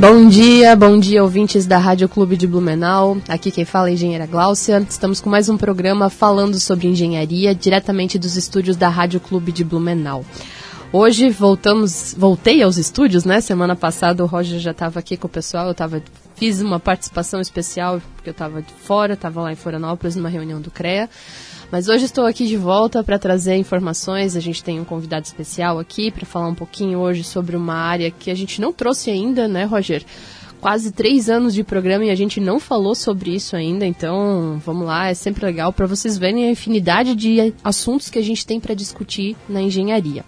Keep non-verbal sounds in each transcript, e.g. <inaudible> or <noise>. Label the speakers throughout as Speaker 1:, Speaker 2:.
Speaker 1: Bom dia, bom dia ouvintes da Rádio Clube de Blumenau. Aqui quem fala é a engenheira Gláucia. Estamos com mais um programa falando sobre engenharia, diretamente dos estúdios da Rádio Clube de Blumenau. Hoje voltamos, voltei aos estúdios, né? Semana passada o Roger já estava aqui com o pessoal, eu tava, fiz uma participação especial porque eu estava fora, estava lá em Florianópolis numa reunião do CREA. Mas hoje estou aqui de volta para trazer informações. A gente tem um convidado especial aqui para falar um pouquinho hoje sobre uma área que a gente não trouxe ainda, né, Roger? Quase três anos de programa e a gente não falou sobre isso ainda, então vamos lá, é sempre legal para vocês verem a infinidade de assuntos que a gente tem para discutir na engenharia.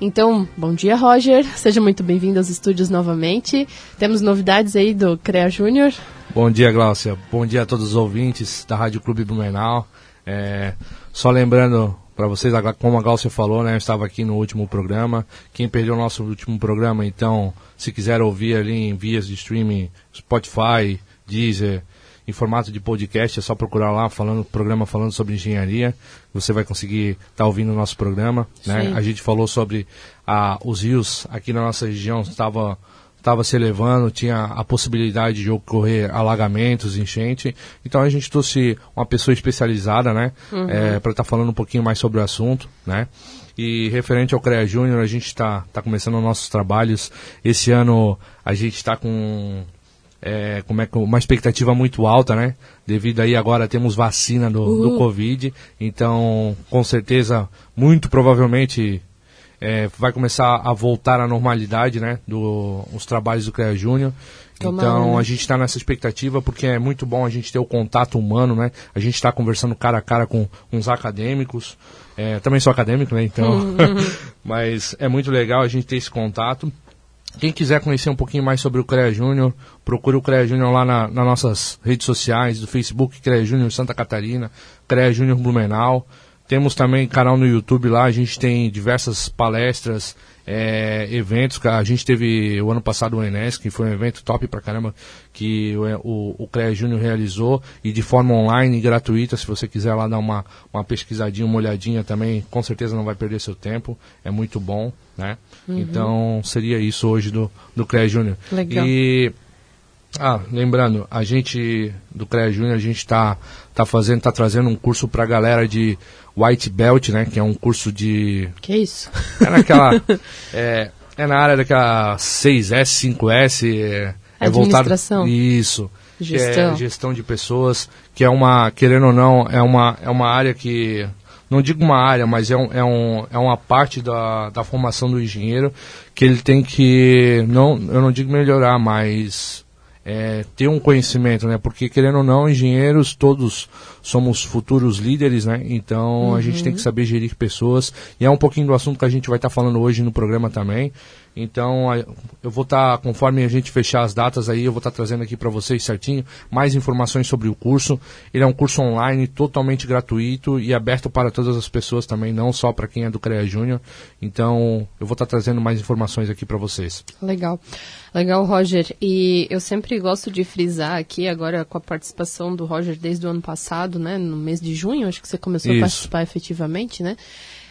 Speaker 1: Então, bom dia, Roger. Seja muito bem-vindo aos estúdios novamente. Temos novidades aí do CREA Júnior.
Speaker 2: Bom dia, Gláucia. Bom dia a todos os ouvintes da Rádio Clube Blumenau. É, só lembrando para vocês, como a Glaucia falou, né, eu estava aqui no último programa. Quem perdeu o nosso último programa, então, se quiser ouvir ali em vias de streaming, Spotify, Deezer, em formato de podcast, é só procurar lá, falando programa falando sobre engenharia. Você vai conseguir estar tá ouvindo o nosso programa. Né? A gente falou sobre ah, os rios aqui na nossa região, estava estava se elevando, tinha a possibilidade de ocorrer alagamentos, enchente. Então a gente trouxe uma pessoa especializada, né, uhum. é, para estar tá falando um pouquinho mais sobre o assunto, né. E referente ao CREA Júnior, a gente está tá começando nossos trabalhos. Esse ano a gente está com é, como é uma expectativa muito alta, né? Devido aí agora temos vacina do, uhum. do Covid, então com certeza, muito provavelmente é, vai começar a voltar à normalidade, né? Do, os trabalhos do CREA Júnior. Então a gente está nessa expectativa porque é muito bom a gente ter o contato humano, né? A gente está conversando cara a cara com uns acadêmicos. É, também sou acadêmico, né? Então, uhum. <laughs> mas é muito legal a gente ter esse contato. Quem quiser conhecer um pouquinho mais sobre o CREA Júnior, procure o CREA Júnior lá na, nas nossas redes sociais, do Facebook CREA Júnior Santa Catarina, CREA Júnior Blumenau. Temos também canal no YouTube lá, a gente tem diversas palestras, é, eventos. A gente teve o ano passado o Enes, que foi um evento top pra caramba, que o, o, o CREA Júnior realizou, e de forma online, gratuita, se você quiser lá dar uma, uma pesquisadinha, uma olhadinha também, com certeza não vai perder seu tempo, é muito bom, né? Uhum. Então, seria isso hoje do, do CREA Júnior.
Speaker 1: Legal.
Speaker 2: E ah, lembrando, a gente do CREA Júnior, a gente está tá fazendo, tá trazendo um curso para a galera de White Belt, né? Que é um curso de.
Speaker 1: Que isso? <laughs>
Speaker 2: É naquela. <laughs> é, é na área daquela 6S, 5S. É,
Speaker 1: é voltado.
Speaker 2: Isso.
Speaker 1: Gestão.
Speaker 2: É gestão de pessoas, que é uma, querendo ou não, é uma, é uma área que não digo uma área, mas é, um, é, um, é uma parte da, da formação do engenheiro que ele tem que, não, eu não digo melhorar, mas é, ter um conhecimento, né? Porque querendo ou não, engenheiros todos somos futuros líderes, né? Então uhum. a gente tem que saber gerir pessoas e é um pouquinho do assunto que a gente vai estar tá falando hoje no programa também. Então, eu vou estar, tá, conforme a gente fechar as datas aí, eu vou estar tá trazendo aqui para vocês certinho mais informações sobre o curso. Ele é um curso online, totalmente gratuito e aberto para todas as pessoas também, não só para quem é do CREA Júnior. Então, eu vou estar tá trazendo mais informações aqui para vocês.
Speaker 1: Legal. Legal, Roger. E eu sempre gosto de frisar aqui, agora com a participação do Roger desde o ano passado, né, no mês de junho, acho que você começou Isso. a participar efetivamente, né?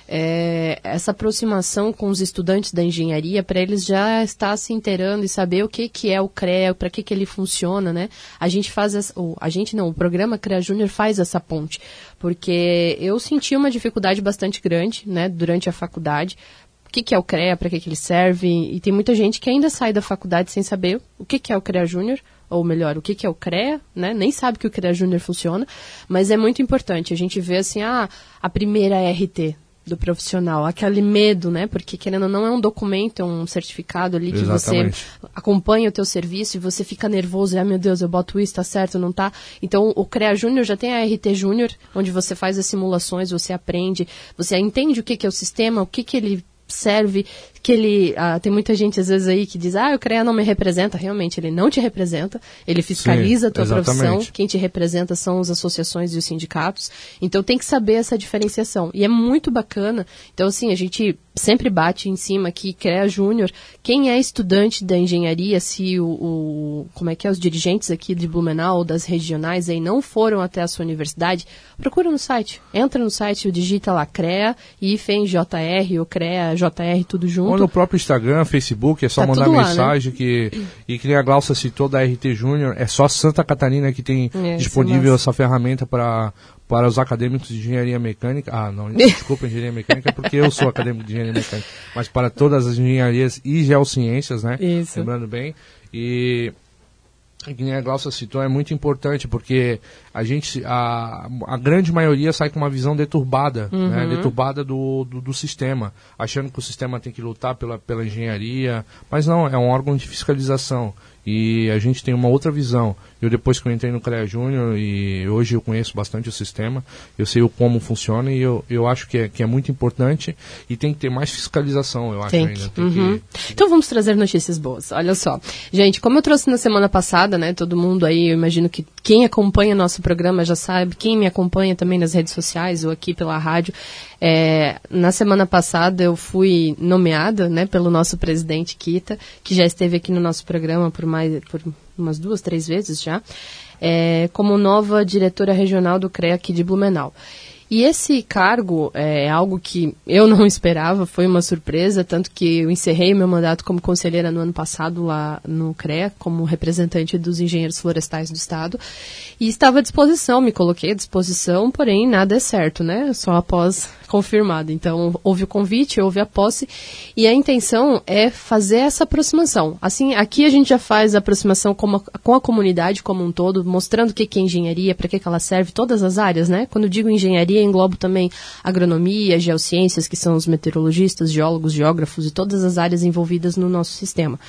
Speaker 1: É, essa aproximação com os estudantes da engenharia para eles já estar se inteirando e saber o que, que é o CREA, para que, que ele funciona, né? A gente faz, essa, a gente não, o programa CREA Júnior faz essa ponte, porque eu senti uma dificuldade bastante grande, né, durante a faculdade, o que, que é o CREA, para que, que ele serve, e tem muita gente que ainda sai da faculdade sem saber o que, que é o CREA Júnior, ou melhor, o que, que é o CREA, né? Nem sabe que o CREA Júnior funciona, mas é muito importante. A gente vê assim, ah, a primeira RT, do profissional, aquele medo, né? Porque querendo ou não é um documento, é um certificado ali que
Speaker 2: Exatamente.
Speaker 1: você acompanha o teu serviço e você fica nervoso, e, ah, meu Deus, eu boto isso, tá certo, não tá? Então, o CREA Júnior já tem a RT Júnior, onde você faz as simulações, você aprende, você entende o que, que é o sistema, o que, que ele serve, que ele. Ah, tem muita gente às vezes aí que diz, ah, o CREA não me representa. Realmente, ele não te representa, ele fiscaliza
Speaker 2: Sim,
Speaker 1: a tua
Speaker 2: exatamente.
Speaker 1: profissão. Quem te representa são as associações e os sindicatos. Então tem que saber essa diferenciação. E é muito bacana. Então, assim, a gente sempre bate em cima que CREA Júnior, quem é estudante da engenharia, se o, o- como é que é, os dirigentes aqui de Blumenau, das regionais aí não foram até a sua universidade, procura no site. Entra no site, digita lá CREA, IFEM, JR, ou CREA, JR, tudo
Speaker 2: Ou no próprio Instagram, Facebook, é só
Speaker 1: Tá
Speaker 2: mandar
Speaker 1: tudo lá, né?
Speaker 2: mensagem que. E que nem a Glaucia citou da RT Júnior, é só Santa Catarina que tem
Speaker 1: É,
Speaker 2: disponível essa ferramenta para para os acadêmicos de engenharia mecânica. Ah, não, <laughs> desculpa, engenharia mecânica, porque eu sou acadêmico de engenharia mecânica. Mas para todas as engenharias e geociências, né?
Speaker 1: Isso.
Speaker 2: Lembrando bem. E que nem a Glaucia citou, é muito importante, porque a gente, a, a grande maioria sai com uma visão deturbada, né, deturbada do, do, do sistema, achando que o sistema tem que lutar pela, pela engenharia, mas não, é um órgão de fiscalização. E a gente tem uma outra visão. Eu depois que eu entrei no CREA Júnior e hoje eu conheço bastante o sistema, eu sei o como funciona e eu, eu acho que é, que é muito importante e tem que ter mais fiscalização, eu acho
Speaker 1: Tem
Speaker 2: ainda. Tem
Speaker 1: Uhum.
Speaker 2: que,
Speaker 1: Então vamos trazer notícias boas. Olha só. Gente, como eu trouxe na semana passada, né? Todo mundo aí, eu imagino que quem acompanha nosso programa já sabe, quem me acompanha também nas redes sociais ou aqui pela rádio. é, na semana passada eu fui nomeada, né, pelo nosso presidente Kita, que já esteve aqui no nosso programa por mais por umas duas, três vezes já, é, como nova diretora regional do CREA aqui de Blumenau. E esse cargo é algo que eu não <laughs> esperava, foi uma surpresa, tanto que eu encerrei meu mandato como conselheira no ano passado lá no CREA, como representante dos engenheiros florestais do Estado, e estava à disposição, me coloquei à disposição, porém nada é certo, né? Só após <laughs> confirmado. Então, houve o convite, houve a posse, e a intenção é fazer essa aproximação. Assim, aqui a gente já faz a aproximação com a, com a comunidade como um todo, mostrando o que que é engenharia, para que, que ela serve, todas as áreas, né? Quando digo engenharia, englobo também agronomia, geociências, que são os meteorologistas, geólogos, geógrafos e todas as áreas envolvidas no nosso sistema.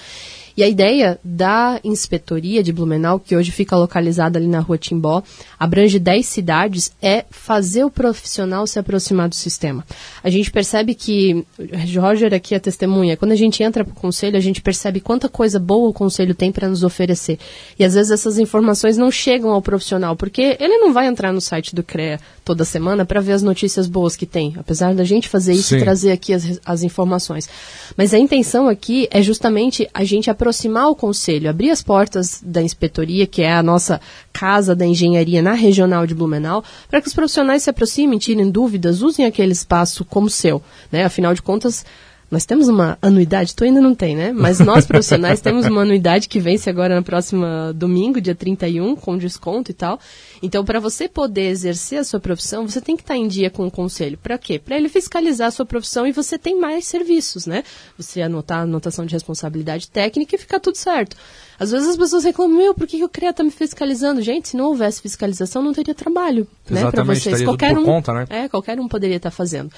Speaker 1: E a ideia da inspetoria de Blumenau, que hoje fica localizada ali na rua Timbó, abrange 10 cidades, é fazer o profissional se aproximar do sistema. A gente percebe que, Roger aqui é testemunha, quando a gente entra para o conselho, a gente percebe quanta coisa boa o conselho tem para nos oferecer. E às vezes essas informações não chegam ao profissional, porque ele não vai entrar no site do CREA toda semana para ver as notícias boas que tem, apesar da gente fazer isso e
Speaker 2: Sim.
Speaker 1: trazer aqui as, as informações. Mas a intenção aqui é justamente a gente aproximar o conselho, abrir as portas da inspetoria, que é a nossa casa da engenharia na regional de Blumenau, para que os profissionais se aproximem, tirem dúvidas, usem aquele espaço como seu. Né? Afinal de contas, nós temos uma anuidade, tu ainda não tem, né? Mas nós <laughs> profissionais temos uma anuidade que vence agora no próximo domingo, dia 31, com desconto e tal. Então, para você poder exercer a sua profissão, você tem que estar em dia com o conselho. Para quê? Para ele fiscalizar a sua profissão e você tem mais serviços, né? Você anotar a anotação de responsabilidade técnica e ficar tudo certo. Às vezes as pessoas reclamam, meu, por que que o CREA está me fiscalizando? Gente, se não houvesse fiscalização, não teria trabalho, né? Para vocês. Qualquer
Speaker 2: por
Speaker 1: um,
Speaker 2: conta, né?
Speaker 1: é, qualquer um poderia estar fazendo.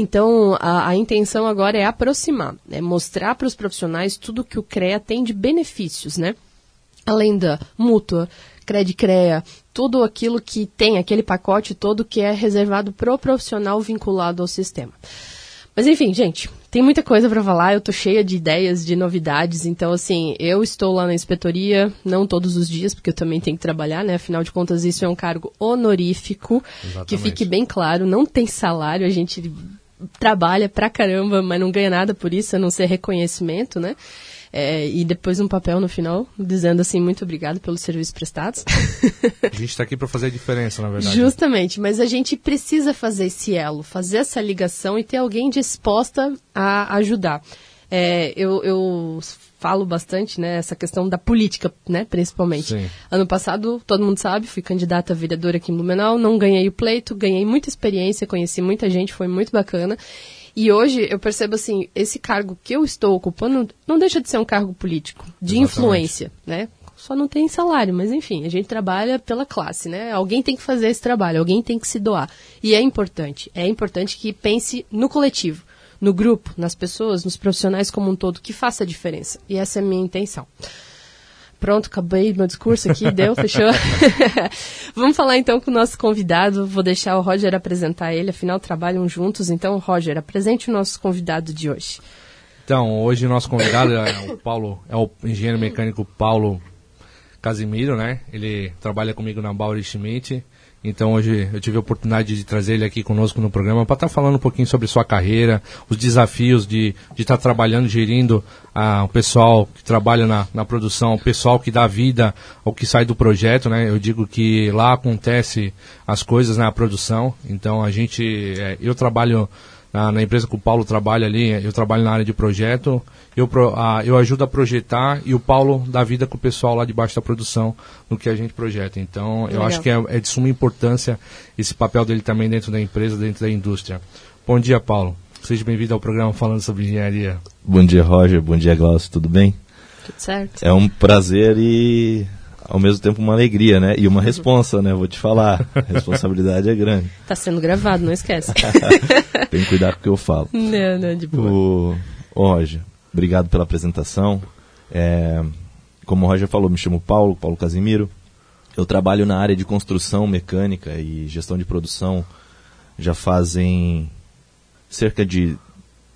Speaker 1: Então, a, a intenção agora é aproximar, é mostrar para os profissionais tudo que o CREA tem de benefícios, né? Além da mútua, CRED-CREA, tudo aquilo que tem, aquele pacote todo que é reservado para o profissional vinculado ao sistema. Mas enfim, gente, tem muita coisa para falar, eu tô cheia de ideias, de novidades, então assim, eu estou lá na inspetoria, não todos os dias, porque eu também tenho que trabalhar, né? Afinal de contas, isso é um cargo honorífico, que
Speaker 2: Exatamente.
Speaker 1: fique bem claro, não tem salário, a gente trabalha pra caramba, mas não ganha nada por isso, a não ser reconhecimento, né? É, e depois um papel no final, dizendo assim, muito obrigado pelos serviços prestados.
Speaker 2: A gente está aqui para fazer a diferença, na verdade.
Speaker 1: Justamente, mas a gente precisa fazer esse elo, fazer essa ligação e ter alguém disposta a ajudar. É, eu, eu falo bastante, né, essa questão da política, né, principalmente.
Speaker 2: Sim.
Speaker 1: Ano passado, todo mundo sabe, fui candidata a vereadora aqui em Blumenau, não ganhei o pleito, ganhei muita experiência, conheci muita gente, foi muito bacana. E hoje eu percebo assim, esse cargo que eu estou ocupando não deixa de ser um cargo político, de
Speaker 2: Exatamente.
Speaker 1: influência, né? só não tem salário, mas enfim, a gente trabalha pela classe, né? Alguém tem que fazer esse trabalho, alguém tem que se doar. E é importante, é importante que pense no coletivo, no grupo, nas pessoas, nos profissionais como um todo, que faça a diferença. E essa é a minha intenção. Pronto, acabei meu discurso aqui, <laughs> deu, fechou? <laughs> Vamos falar então com o nosso convidado. Vou deixar o Roger apresentar ele, afinal trabalham juntos. Então, Roger, apresente o nosso convidado de hoje.
Speaker 2: Então, hoje o nosso convidado é o Paulo, é o engenheiro mecânico Paulo Casimiro, né? Ele trabalha comigo na Bauer Schmidt. Então hoje eu tive a oportunidade de trazer ele aqui conosco no programa para estar tá falando um pouquinho sobre sua carreira, os desafios de estar tá trabalhando, gerindo ah, o pessoal que trabalha na, na produção, o pessoal que dá vida ao que sai do projeto, né? Eu digo que lá acontece as coisas na produção. Então a gente, é, eu trabalho na, na, empresa que o Paulo trabalha ali, eu trabalho na área de projeto, eu, a, eu ajudo a projetar e o Paulo dá vida com o pessoal lá debaixo da produção no que a gente projeta. Então, Legal. eu acho que é, é, de suma importância esse papel dele também dentro da empresa, dentro da indústria. Bom dia, Paulo. Seja bem-vindo ao programa falando sobre engenharia.
Speaker 3: Bom dia, Roger. Bom dia, Glaucio. Tudo bem?
Speaker 1: Tudo certo.
Speaker 3: É um prazer e ao mesmo tempo uma alegria, né? E uma responsa, né? Vou te falar. A responsabilidade é grande.
Speaker 1: Tá sendo gravado, não esquece. <laughs>
Speaker 3: Tem que cuidar com o que eu falo.
Speaker 1: Não, não, de boa.
Speaker 3: O, Roger, obrigado pela apresentação. É, como o Roger falou, me chamo Paulo, Paulo Casimiro. Eu trabalho na área de construção mecânica e gestão de produção já fazem cerca de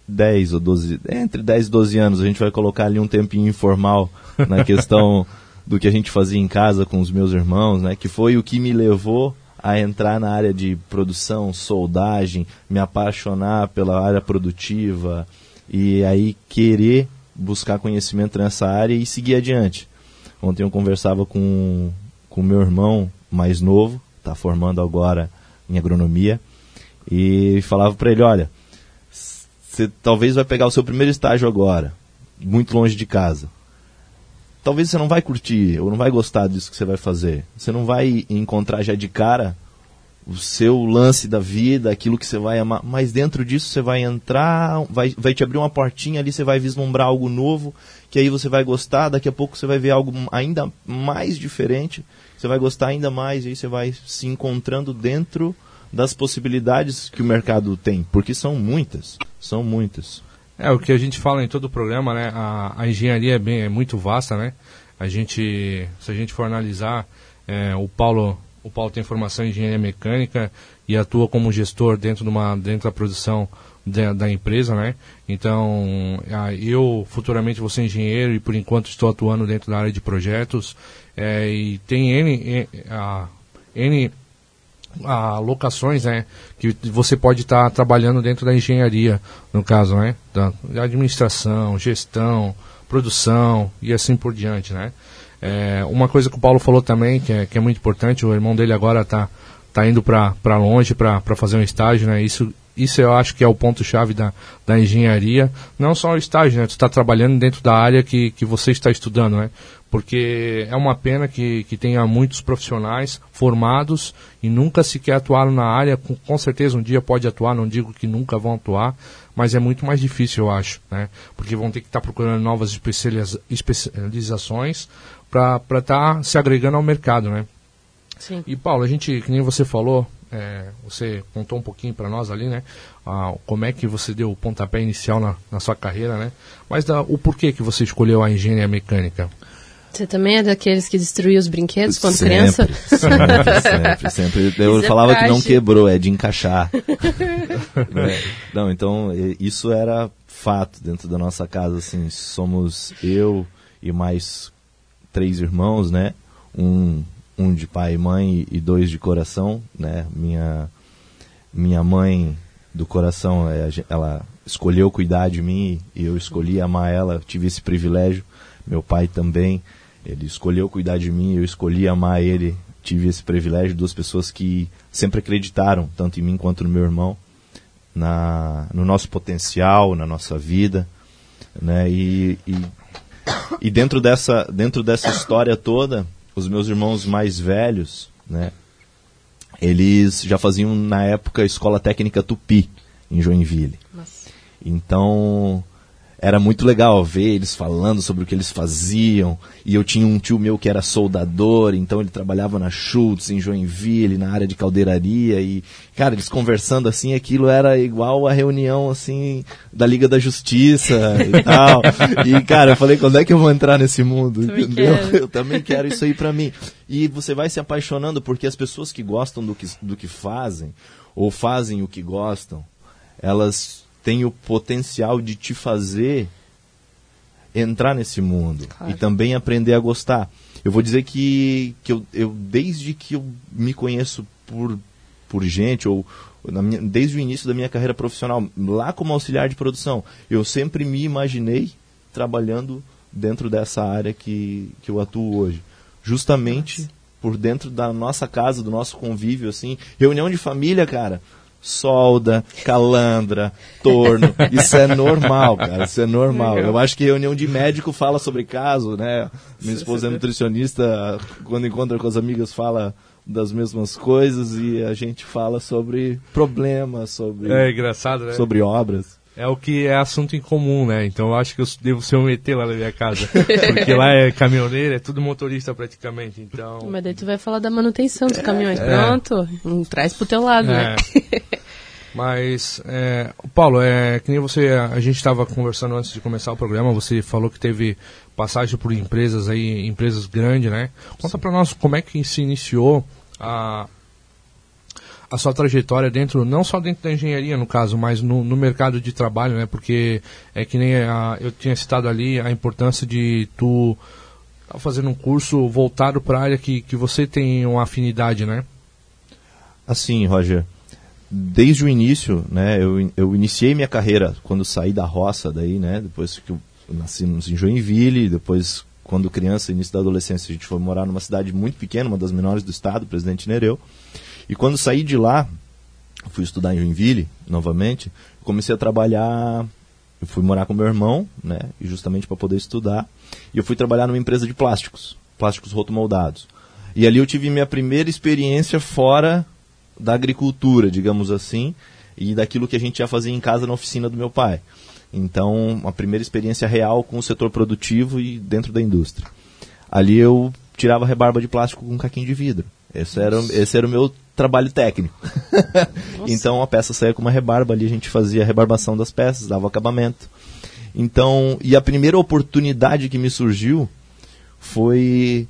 Speaker 3: 10 ou 12, entre 10 e 12 anos. A gente vai colocar ali um tempinho informal na questão <laughs> do que a gente fazia em casa com os meus irmãos, né? Que foi o que me levou a entrar na área de produção, soldagem, me apaixonar pela área produtiva e aí querer buscar conhecimento nessa área e seguir adiante. Ontem eu conversava com com meu irmão mais novo, está formando agora em agronomia, e falava para ele, olha, você talvez vai pegar o seu primeiro estágio agora, muito longe de casa talvez você não vai curtir ou não vai gostar disso que você vai fazer. Você não vai encontrar já de cara o seu lance da vida, aquilo que você vai amar, mas dentro disso você vai entrar, vai, vai te abrir uma portinha ali, você vai vislumbrar algo novo, que aí você vai gostar, daqui a pouco você vai ver algo ainda mais diferente, você vai gostar ainda mais, e aí você vai se encontrando dentro das possibilidades que o mercado tem, porque são muitas, são muitas.
Speaker 2: É, o que a gente fala em todo o programa, né? A, a engenharia é, bem, é muito vasta, né? A gente, se a gente for analisar, é, o Paulo o Paulo tem formação em engenharia mecânica e atua como gestor dentro, de uma, dentro da produção da, da empresa, né? Então, eu futuramente vou ser engenheiro e por enquanto estou atuando dentro da área de projetos é, e tem N, a, N a locações né, que você pode estar tá trabalhando dentro da engenharia, no caso, né, da administração, gestão, produção e assim por diante, né. É, uma coisa que o Paulo falou também, que é, que é muito importante, o irmão dele agora está tá indo para longe para fazer um estágio, né, isso, isso eu acho que é o ponto-chave da, da engenharia, não só o estágio, né, tu está trabalhando dentro da área que, que você está estudando, né, porque é uma pena que, que tenha muitos profissionais formados e nunca sequer atuaram na área, com, com certeza um dia pode atuar, não digo que nunca vão atuar, mas é muito mais difícil, eu acho, né? porque vão ter que estar tá procurando novas especializações para estar tá se agregando ao mercado. Né?
Speaker 1: Sim.
Speaker 2: E Paulo, a gente, que nem você falou, é, você contou um pouquinho para nós ali, né? Ah, como é que você deu o pontapé inicial na, na sua carreira, né? Mas da, o porquê que você escolheu a engenharia mecânica?
Speaker 1: Você também é daqueles que destruía os brinquedos quando
Speaker 3: sempre,
Speaker 1: criança? <laughs>
Speaker 3: Sempre, sempre, sempre. Eu isso é falava é que não quebrou, é de encaixar. <laughs> é. Não, então, isso era fato dentro da nossa casa, assim, somos eu e mais três irmãos, né? Um, um de pai e mãe e dois de coração, né? Minha, minha mãe do coração, é, ela escolheu cuidar de mim e eu escolhi amar ela, tive esse privilégio. Meu pai também. Ele escolheu cuidar de mim, eu escolhi amar ele. Tive esse privilégio, duas pessoas que sempre acreditaram, tanto em mim quanto no meu irmão, na, no nosso potencial, na nossa vida. Né? E, e, e dentro, dessa, dentro dessa história toda, os meus irmãos mais velhos, né? eles já faziam na época a escola técnica Tupi, em Joinville. Nossa. Então, era muito legal ver eles falando sobre o que eles faziam. E eu tinha um tio meu que era soldador, então ele trabalhava na Schultz, em Joinville, na área de caldeiraria. E, cara, eles conversando assim, aquilo era igual a reunião, assim, da Liga da Justiça e <laughs> tal. E, cara, eu falei, quando é que eu vou entrar nesse mundo?
Speaker 1: Também
Speaker 3: Entendeu?
Speaker 1: quero. <laughs>
Speaker 3: Eu também quero isso aí pra mim. E você vai se apaixonando porque as pessoas que gostam do que, do que fazem, ou fazem o que gostam, elas têm o potencial de te fazer entrar nesse mundo
Speaker 1: Claro.
Speaker 3: e também aprender a gostar. Eu vou dizer que, que eu, eu, desde que eu me conheço por, por gente, ou minha- desde o início da minha carreira profissional, lá como auxiliar de produção, eu sempre me imaginei trabalhando dentro dessa área que, que eu atuo hoje. Justamente por dentro da nossa casa, do nosso convívio, assim, reunião de família, cara. Solda, calandra, torno, isso é normal, cara, isso é normal. Eu acho que reunião de médico fala sobre caso, né? Minha esposa é nutricionista, quando encontra com as amigas fala das mesmas coisas e a gente fala sobre problemas, sobre,
Speaker 2: É engraçado, né?
Speaker 3: sobre obras.
Speaker 2: É o que é assunto em comum, né? Então eu acho que eu devo ser um ET lá na minha casa. <laughs> Porque lá é caminhoneiro, é tudo motorista praticamente. Então.
Speaker 1: Mas daí tu vai falar da manutenção dos caminhões. Pronto, hum, traz pro teu lado, né?
Speaker 2: É. Mas, é, Paulo, é, que nem você, a gente estava conversando antes de começar o programa, você falou que teve passagem por empresas aí, empresas grandes, né? Conta para nós como é que se iniciou a, a sua trajetória dentro, não só dentro da engenharia no caso, mas no, no mercado de trabalho, né? Porque é que nem a, eu tinha citado ali a importância de tu fazendo um curso voltado para a área que, que você tem uma afinidade, né?
Speaker 3: Assim, Roger, desde o início, né, eu, eu iniciei minha carreira quando saí da roça daí, né, depois que eu nasci em Joinville, depois quando criança, início da adolescência, a gente foi morar numa cidade muito pequena, uma das menores do estado, Presidente Nereu. E quando saí de lá, fui estudar em Joinville, novamente, comecei a trabalhar, eu fui morar com meu irmão, né, e justamente para poder estudar, e eu fui trabalhar numa empresa de plásticos, plásticos rotomoldados. E ali eu tive minha primeira experiência fora da agricultura, digamos assim, e daquilo que a gente ia fazer em casa na oficina do meu pai. Então, a primeira experiência real com o setor produtivo e dentro da indústria. Ali eu tirava rebarba de plástico com caquinho de vidro. Esse era, esse era o meu trabalho técnico. <laughs> então a peça saía com uma rebarba ali, a gente fazia a rebarbação das peças, dava o acabamento. Então, e a primeira oportunidade que me surgiu foi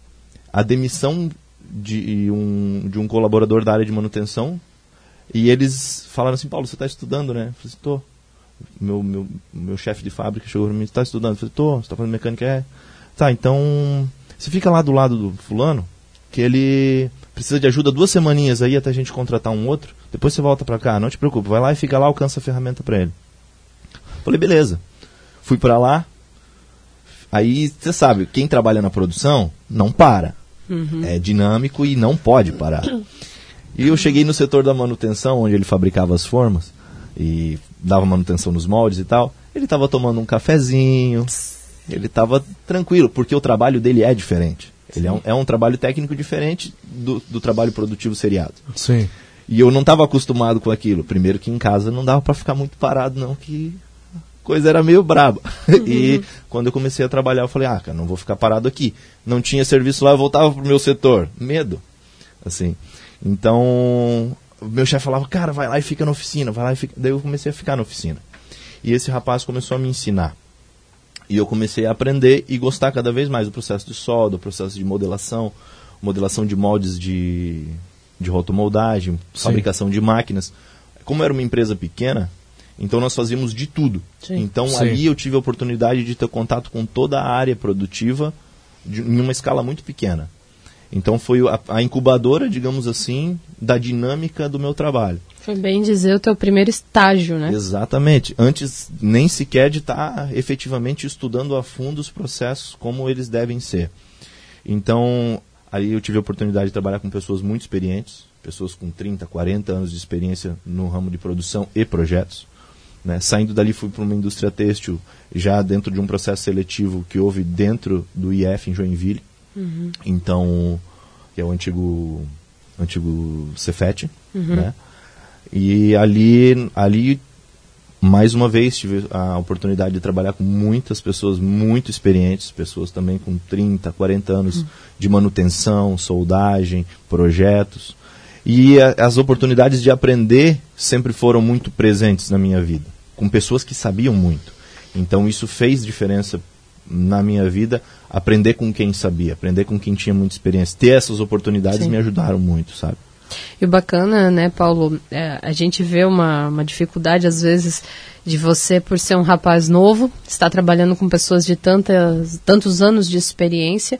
Speaker 3: a demissão de um, de um colaborador da área de manutenção. E eles falaram assim, Paulo, você está estudando, né? Eu falei assim, tô. Meu, meu, meu chefe de fábrica chegou para mim, está estudando? Eu falei, tô, você está fazendo mecânica? É. Tá, então, você fica lá do lado do fulano, que ele precisa de ajuda duas semaninhas aí até a gente contratar um outro. Depois você volta para cá, não te preocupe, vai lá e fica lá, alcança a ferramenta para ele. Falei, beleza. Fui para lá. Aí, você sabe, quem trabalha na produção não para. É dinâmico e não pode parar. E eu cheguei no setor da manutenção, onde ele fabricava as formas e dava manutenção nos moldes e tal. Ele estava tomando um cafezinho, ele estava tranquilo, porque o trabalho dele é diferente. Ele é um, é um trabalho técnico diferente do, do trabalho produtivo seriado.
Speaker 2: Sim.
Speaker 3: E eu não estava acostumado com aquilo. Primeiro que em casa não dava para ficar muito parado, não, que a coisa era meio braba. <laughs> e quando eu comecei a trabalhar, eu falei, ah, cara, não vou ficar parado aqui. Não tinha serviço lá, eu voltava pro meu setor. Medo. Assim. Então, meu chefe falava, cara, vai lá e fica na oficina, vai lá e fica. Daí eu comecei a ficar na oficina. E esse rapaz começou a me ensinar. E eu comecei a aprender e gostar cada vez mais do processo de solda, do processo de modelação, modelação de moldes de, de rotomoldagem,
Speaker 2: Sim.
Speaker 3: fabricação de máquinas. Como era uma empresa pequena, então nós fazíamos de tudo.
Speaker 1: Sim.
Speaker 3: Então
Speaker 2: Sim.
Speaker 3: ali eu tive a oportunidade de ter contato com toda a área produtiva de, em uma escala muito pequena. Então foi a, a incubadora, digamos assim, da dinâmica do meu trabalho.
Speaker 1: Foi bem dizer o teu primeiro estágio, né?
Speaker 3: Exatamente. Antes nem sequer de estar efetivamente estudando a fundo os processos como eles devem ser. Então, aí eu tive a oportunidade de trabalhar com pessoas muito experientes, pessoas com 30, 40 anos de experiência no ramo de produção e projetos. Né? Saindo dali fui para uma indústria têxtil, já dentro de um processo seletivo que houve dentro do IF em Joinville. Então, que é o antigo, antigo Cefet, né? E ali, ali mais uma vez tive a oportunidade de trabalhar com muitas pessoas muito experientes, pessoas também com 30, 40 anos uhum. de manutenção, soldagem, projetos. E a, as oportunidades de aprender sempre foram muito presentes na minha vida, com pessoas que sabiam muito. Então isso fez diferença na minha vida, aprender com quem sabia, aprender com quem tinha muita experiência. Ter essas oportunidades Sim. me ajudaram muito, sabe?
Speaker 1: E o bacana, né, Paulo, é, a gente vê uma, uma dificuldade, às vezes, de você, por ser um rapaz novo, estar trabalhando com pessoas de tantas, tantos anos de experiência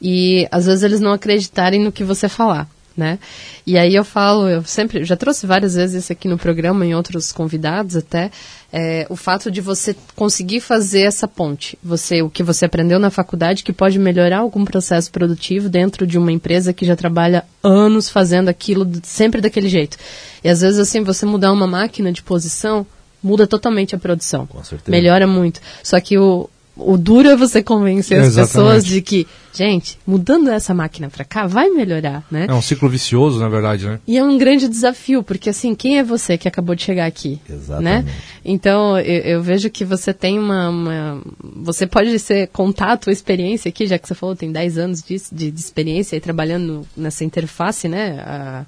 Speaker 1: e, às vezes, eles não acreditarem no que você falar né? E aí eu falo, eu sempre, já trouxe várias vezes isso aqui no programa, em outros convidados até, é, o fato de você conseguir fazer essa ponte. Você, o que você aprendeu na faculdade que pode melhorar algum processo produtivo dentro de uma empresa que já trabalha anos fazendo aquilo sempre daquele jeito. E às vezes assim, você mudar uma máquina de posição, muda totalmente a produção.
Speaker 3: Com certeza.
Speaker 1: Melhora muito. Só que o, o duro é você convencer as Exatamente. pessoas de que, gente, mudando essa máquina para cá, vai melhorar, né?
Speaker 2: É um ciclo vicioso, na verdade, né?
Speaker 1: E é um grande desafio, porque assim, quem é você que acabou de chegar aqui?
Speaker 3: Né? Exatamente.
Speaker 1: Né? Então, eu, eu, vejo que você tem uma, uma, Você pode ser contar a tua experiência aqui, já que você falou, tem 10 anos de, de, de experiência aí trabalhando nessa interface, né? A,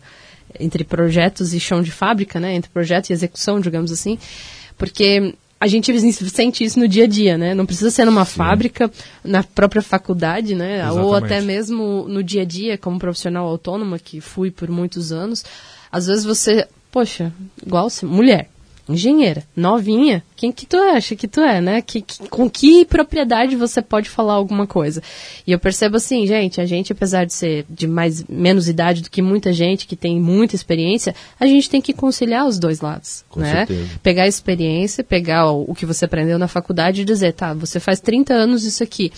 Speaker 1: entre projetos e chão de fábrica, né? Entre projeto e execução, digamos assim. Porque a gente sente isso no dia a dia, né? Não precisa ser numa Sim. fábrica, na própria faculdade, né? Exatamente. Ou até mesmo no dia a dia, como profissional autônoma, que fui por muitos anos. Às vezes você, poxa, igual mulher engenheira, novinha, quem que tu acha que tu é, né? Que, que, com que propriedade você pode falar alguma coisa? E eu percebo assim, gente, a gente, apesar de ser de mais menos idade do que muita gente que tem muita experiência, a gente tem que conciliar os dois lados,
Speaker 3: com
Speaker 1: né?
Speaker 3: Certeza.
Speaker 1: Pegar a experiência, pegar o, o que você aprendeu na faculdade e dizer, tá, você faz 30 anos isso aqui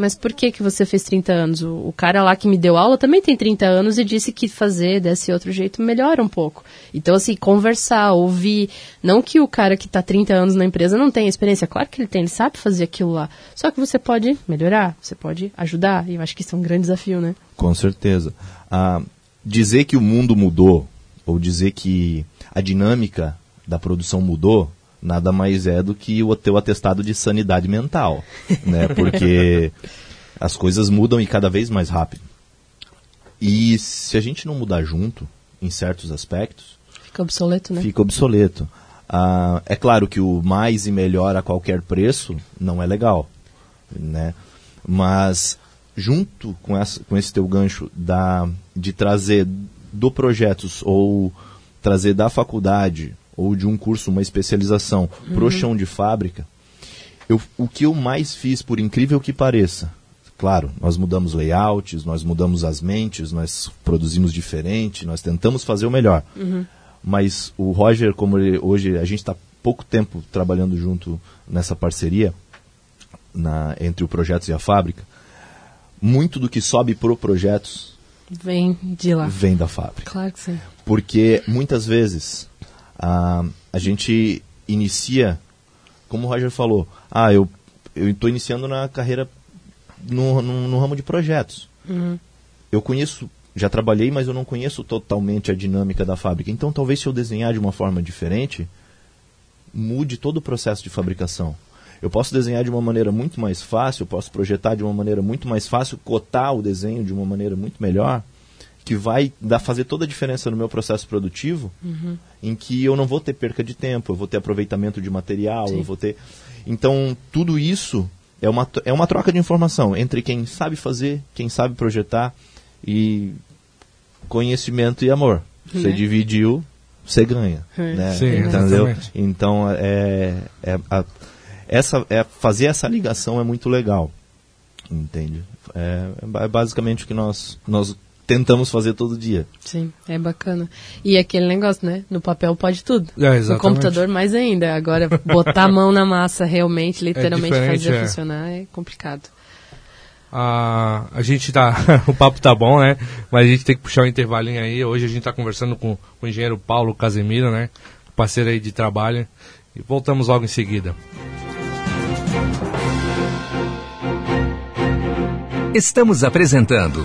Speaker 1: mas por que que você fez 30 anos? O, cara lá que me deu aula também tem 30 anos e disse que fazer desse outro jeito melhora um pouco. Então, assim, conversar, ouvir. Não que o cara que está 30 anos na empresa não tenha experiência. Claro que ele tem, ele sabe fazer aquilo lá. Só que você pode melhorar, você pode ajudar. E eu acho que isso é um grande desafio, né?
Speaker 3: Com certeza. Ah, dizer que o mundo mudou, ou dizer que a dinâmica da produção mudou, nada mais é do que o teu atestado de sanidade mental, né? <laughs> Porque as coisas mudam e cada vez mais rápido. E se a gente não mudar junto, em certos aspectos...
Speaker 1: Fica obsoleto, né?
Speaker 3: Fica obsoleto. Ah, é claro que o mais e melhor a qualquer preço não é legal, né? Mas junto com, essa, com esse teu gancho da, de trazer do projetos ou trazer da faculdade ou de um curso, uma especialização uhum. pro chão de fábrica, eu, o que eu mais fiz, por incrível que pareça, claro, nós mudamos layouts, nós mudamos as mentes, nós produzimos diferente, nós tentamos fazer o melhor.
Speaker 1: Uhum.
Speaker 3: Mas o Roger, como ele, hoje a gente está pouco tempo trabalhando junto nessa parceria na, entre o Projetos e a Fábrica, muito do que sobe pro Projetos
Speaker 1: vem de lá.
Speaker 3: Vem da fábrica.
Speaker 1: Claro que sim.
Speaker 3: Porque muitas vezes a, a gente inicia, como o Roger falou, ah, eu estou iniciando na carreira no, no, no ramo de projetos.
Speaker 1: Uhum.
Speaker 3: Eu conheço, já trabalhei, mas eu não conheço totalmente a dinâmica da fábrica. Então, talvez se eu desenhar de uma forma diferente, mude todo o processo de fabricação. Eu posso desenhar de uma maneira muito mais fácil, eu posso projetar de uma maneira muito mais fácil, cotar o desenho de uma maneira muito melhor que vai dar, fazer toda a diferença no meu processo produtivo,
Speaker 1: uhum.
Speaker 3: em que eu não vou ter perca de tempo, eu vou ter aproveitamento de material, Sim. eu vou ter. Então, tudo isso é uma, é uma troca de informação entre quem sabe fazer, quem sabe projetar e conhecimento e amor. Você né? dividiu, você ganha.
Speaker 1: É.
Speaker 3: Né?
Speaker 2: Sim,
Speaker 3: Entendeu?
Speaker 2: Exatamente.
Speaker 3: Então, é, é, a, essa, é, fazer essa ligação é muito legal. Entende? É, é basicamente o que nós, nós tentamos fazer todo dia.
Speaker 1: Sim, é bacana. E aquele negócio, né? No papel pode tudo.
Speaker 2: É,
Speaker 1: no computador mais ainda. Agora, <laughs> botar a mão na massa realmente, literalmente
Speaker 2: é
Speaker 1: fazer
Speaker 2: é.
Speaker 1: funcionar é complicado.
Speaker 2: Ah, a gente tá. <laughs> o papo tá bom, né? Mas a gente tem que puxar um intervalinho aí. Hoje a gente tá conversando com o engenheiro Paulo Casemiro, né? Parceiro aí de trabalho. E voltamos logo em seguida.
Speaker 4: Estamos apresentando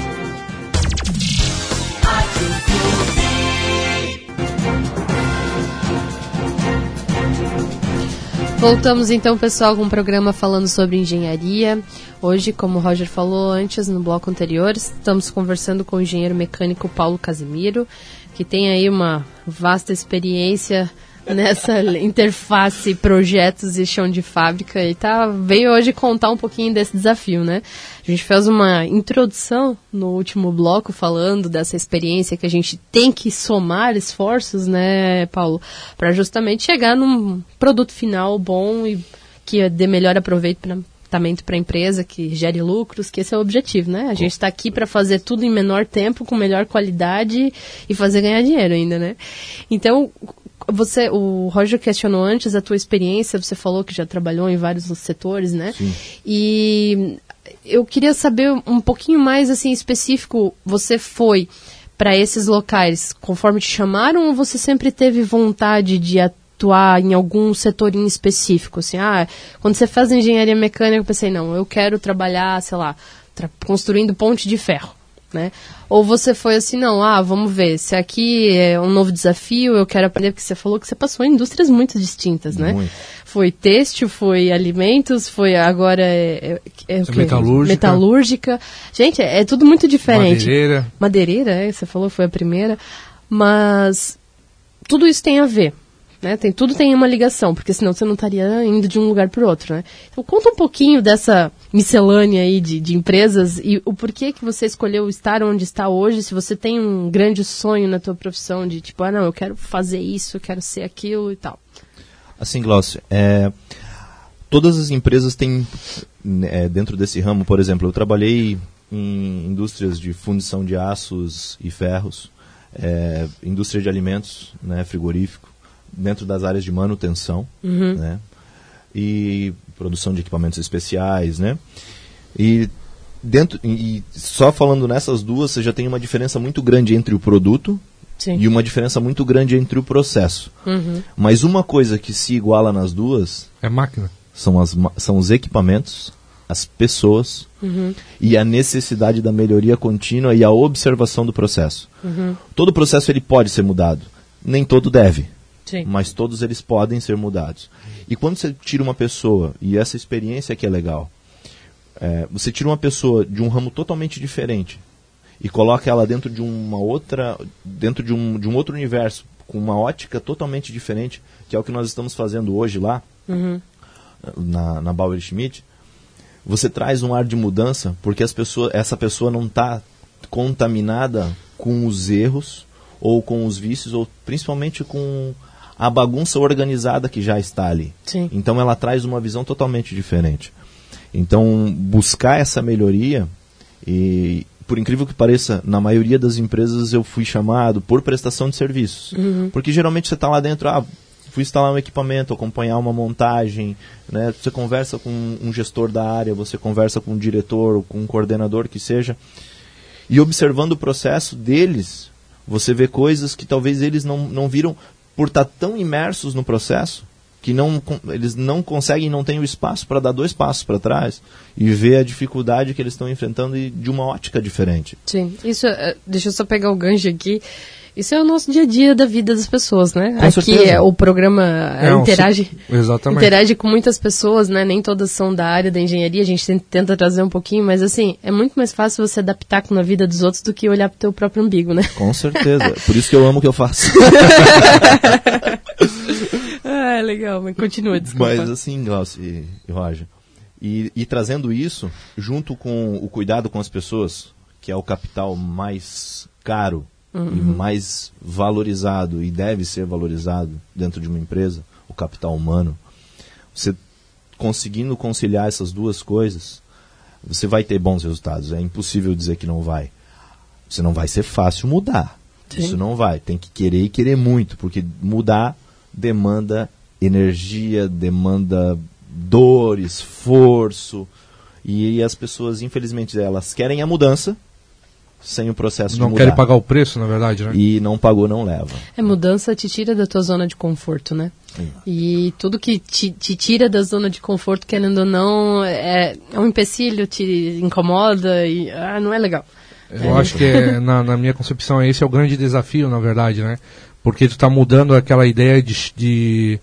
Speaker 1: Voltamos então, pessoal, com um programa falando sobre engenharia. Hoje, como o Roger falou antes, no bloco anterior, estamos conversando com o engenheiro mecânico Paulo Casimiro, que tem aí uma vasta experiência nessa <laughs> interface projetos e chão de fábrica e tá veio hoje contar um pouquinho desse desafio, né? A gente fez uma introdução no último bloco falando dessa experiência que a gente tem que somar esforços, né, Paulo, para justamente chegar num produto final bom e que dê melhor aproveito para a empresa, que gere lucros, que esse é o objetivo, né? A gente está aqui para fazer tudo em menor tempo, com melhor qualidade e fazer ganhar dinheiro ainda, né? Então, você, o Roger questionou antes a tua experiência, você falou que já trabalhou em vários setores, né?
Speaker 3: Sim.
Speaker 1: E eu queria saber um pouquinho mais assim específico, você foi para esses locais conforme te chamaram ou você sempre teve vontade de atuar em algum setor em específico? Assim, ah, quando você faz engenharia mecânica, eu pensei, não, eu quero trabalhar, sei lá, construindo ponte de ferro né? Ou você foi assim, não, ah, vamos ver, se aqui é um novo desafio, eu quero aprender, porque você falou que você passou em indústrias muito distintas, né?
Speaker 3: Muito.
Speaker 1: Foi têxtil, foi alimentos, foi agora é, é, é quê?
Speaker 2: Metalúrgica.
Speaker 1: Metalúrgica. Gente, é, é tudo muito diferente.
Speaker 2: Madeireira.
Speaker 1: Madeireira, é, você falou, foi a primeira. Mas tudo isso tem a ver. Né? Tem, tudo tem uma ligação, porque senão você não estaria indo de um lugar para o outro. Né? Então conta um pouquinho dessa miscelânea aí de, de empresas e o porquê que você escolheu estar onde está hoje, se você tem um grande sonho na tua profissão de tipo, ah não, eu quero fazer isso, eu quero ser aquilo e tal.
Speaker 3: Assim, Glaucio, é, todas as empresas têm, é, dentro desse ramo, por exemplo, eu trabalhei em indústrias de fundição de aços e ferros, é, indústria de alimentos, né, frigorífico, dentro das áreas de manutenção,
Speaker 1: Uhum.
Speaker 3: né? E produção de equipamentos especiais, né? E dentro e só falando nessas duas, você já tem uma diferença muito grande entre o produto
Speaker 1: Sim.
Speaker 3: e uma diferença muito grande entre o processo.
Speaker 1: Uhum.
Speaker 3: Mas uma coisa que se iguala nas duas
Speaker 2: É máquina.
Speaker 3: são, as, são os equipamentos, as pessoas
Speaker 1: Uhum.
Speaker 3: e a necessidade da melhoria contínua e a observação do processo.
Speaker 1: Uhum.
Speaker 3: Todo processo ele pode ser mudado, nem todo deve
Speaker 1: Sim.
Speaker 3: mas todos eles podem ser mudados. E quando você tira uma pessoa, e essa experiência que é legal, é, você tira uma pessoa de um ramo totalmente diferente e coloca ela dentro de uma outra, dentro de um, de um outro universo, com uma ótica totalmente diferente, que é o que nós estamos fazendo hoje lá,
Speaker 1: Uhum.
Speaker 3: na, na Bauer Schmidt, você traz um ar de mudança, porque as pessoas, essa pessoa não está contaminada com os erros, ou com os vícios, ou principalmente com a bagunça organizada que já está ali.
Speaker 1: Sim.
Speaker 3: Então ela traz uma visão totalmente diferente. Então, buscar essa melhoria, e por incrível que pareça, na maioria das empresas eu fui chamado por prestação de serviços. Porque geralmente você está lá dentro, ah, fui instalar um equipamento, acompanhar uma montagem, né? você conversa com um gestor da área, você conversa com um diretor, com um coordenador que seja, e observando o processo deles, você vê coisas que talvez eles não, não viram por estar tão imersos no processo que não, eles não conseguem, não têm o espaço para dar dois passos para trás e ver a dificuldade que eles estão enfrentando de uma ótica diferente.
Speaker 1: Sim, isso, é- deixa eu só pegar o gancho aqui. Isso é o nosso dia a dia da vida das pessoas, né?
Speaker 3: Com
Speaker 1: aqui
Speaker 3: certeza.
Speaker 1: é, o programa é,
Speaker 2: um
Speaker 1: interage, interage com muitas pessoas, né? Nem todas são da área da engenharia, a gente tenta, trazer um pouquinho, mas assim, é muito mais fácil você adaptar com na vida dos outros do que olhar pro teu próprio umbigo, né?
Speaker 3: Com certeza. Por isso que eu amo o que eu faço. <laughs>
Speaker 1: ah, legal, mas continua, desculpa.
Speaker 3: Mas assim, Glaucio e, e Roger, e, e trazendo isso, junto com o cuidado com as pessoas, que é o capital mais caro e mais valorizado e deve ser valorizado dentro de uma empresa, o capital humano, você conseguindo conciliar essas duas coisas, você vai ter bons resultados. É impossível dizer que não vai. Você não vai ser fácil mudar.
Speaker 1: Sim.
Speaker 3: Isso não vai. Tem que querer e querer muito, porque mudar demanda energia, demanda dor, esforço. E as pessoas, infelizmente, elas querem a mudança sem o processo
Speaker 2: não
Speaker 3: de mudar.
Speaker 2: querem pagar o preço, na verdade, né?
Speaker 3: E não pagou, não leva.
Speaker 1: É, mudança te tira da tua zona de conforto, né? E tudo que te, te, tira da zona de conforto, querendo ou não, é, é um empecilho, te incomoda e ah, não é legal.
Speaker 2: Eu acho que é, na, na, minha concepção esse é o grande desafio, na verdade, né? Porque tu está mudando aquela ideia de, de,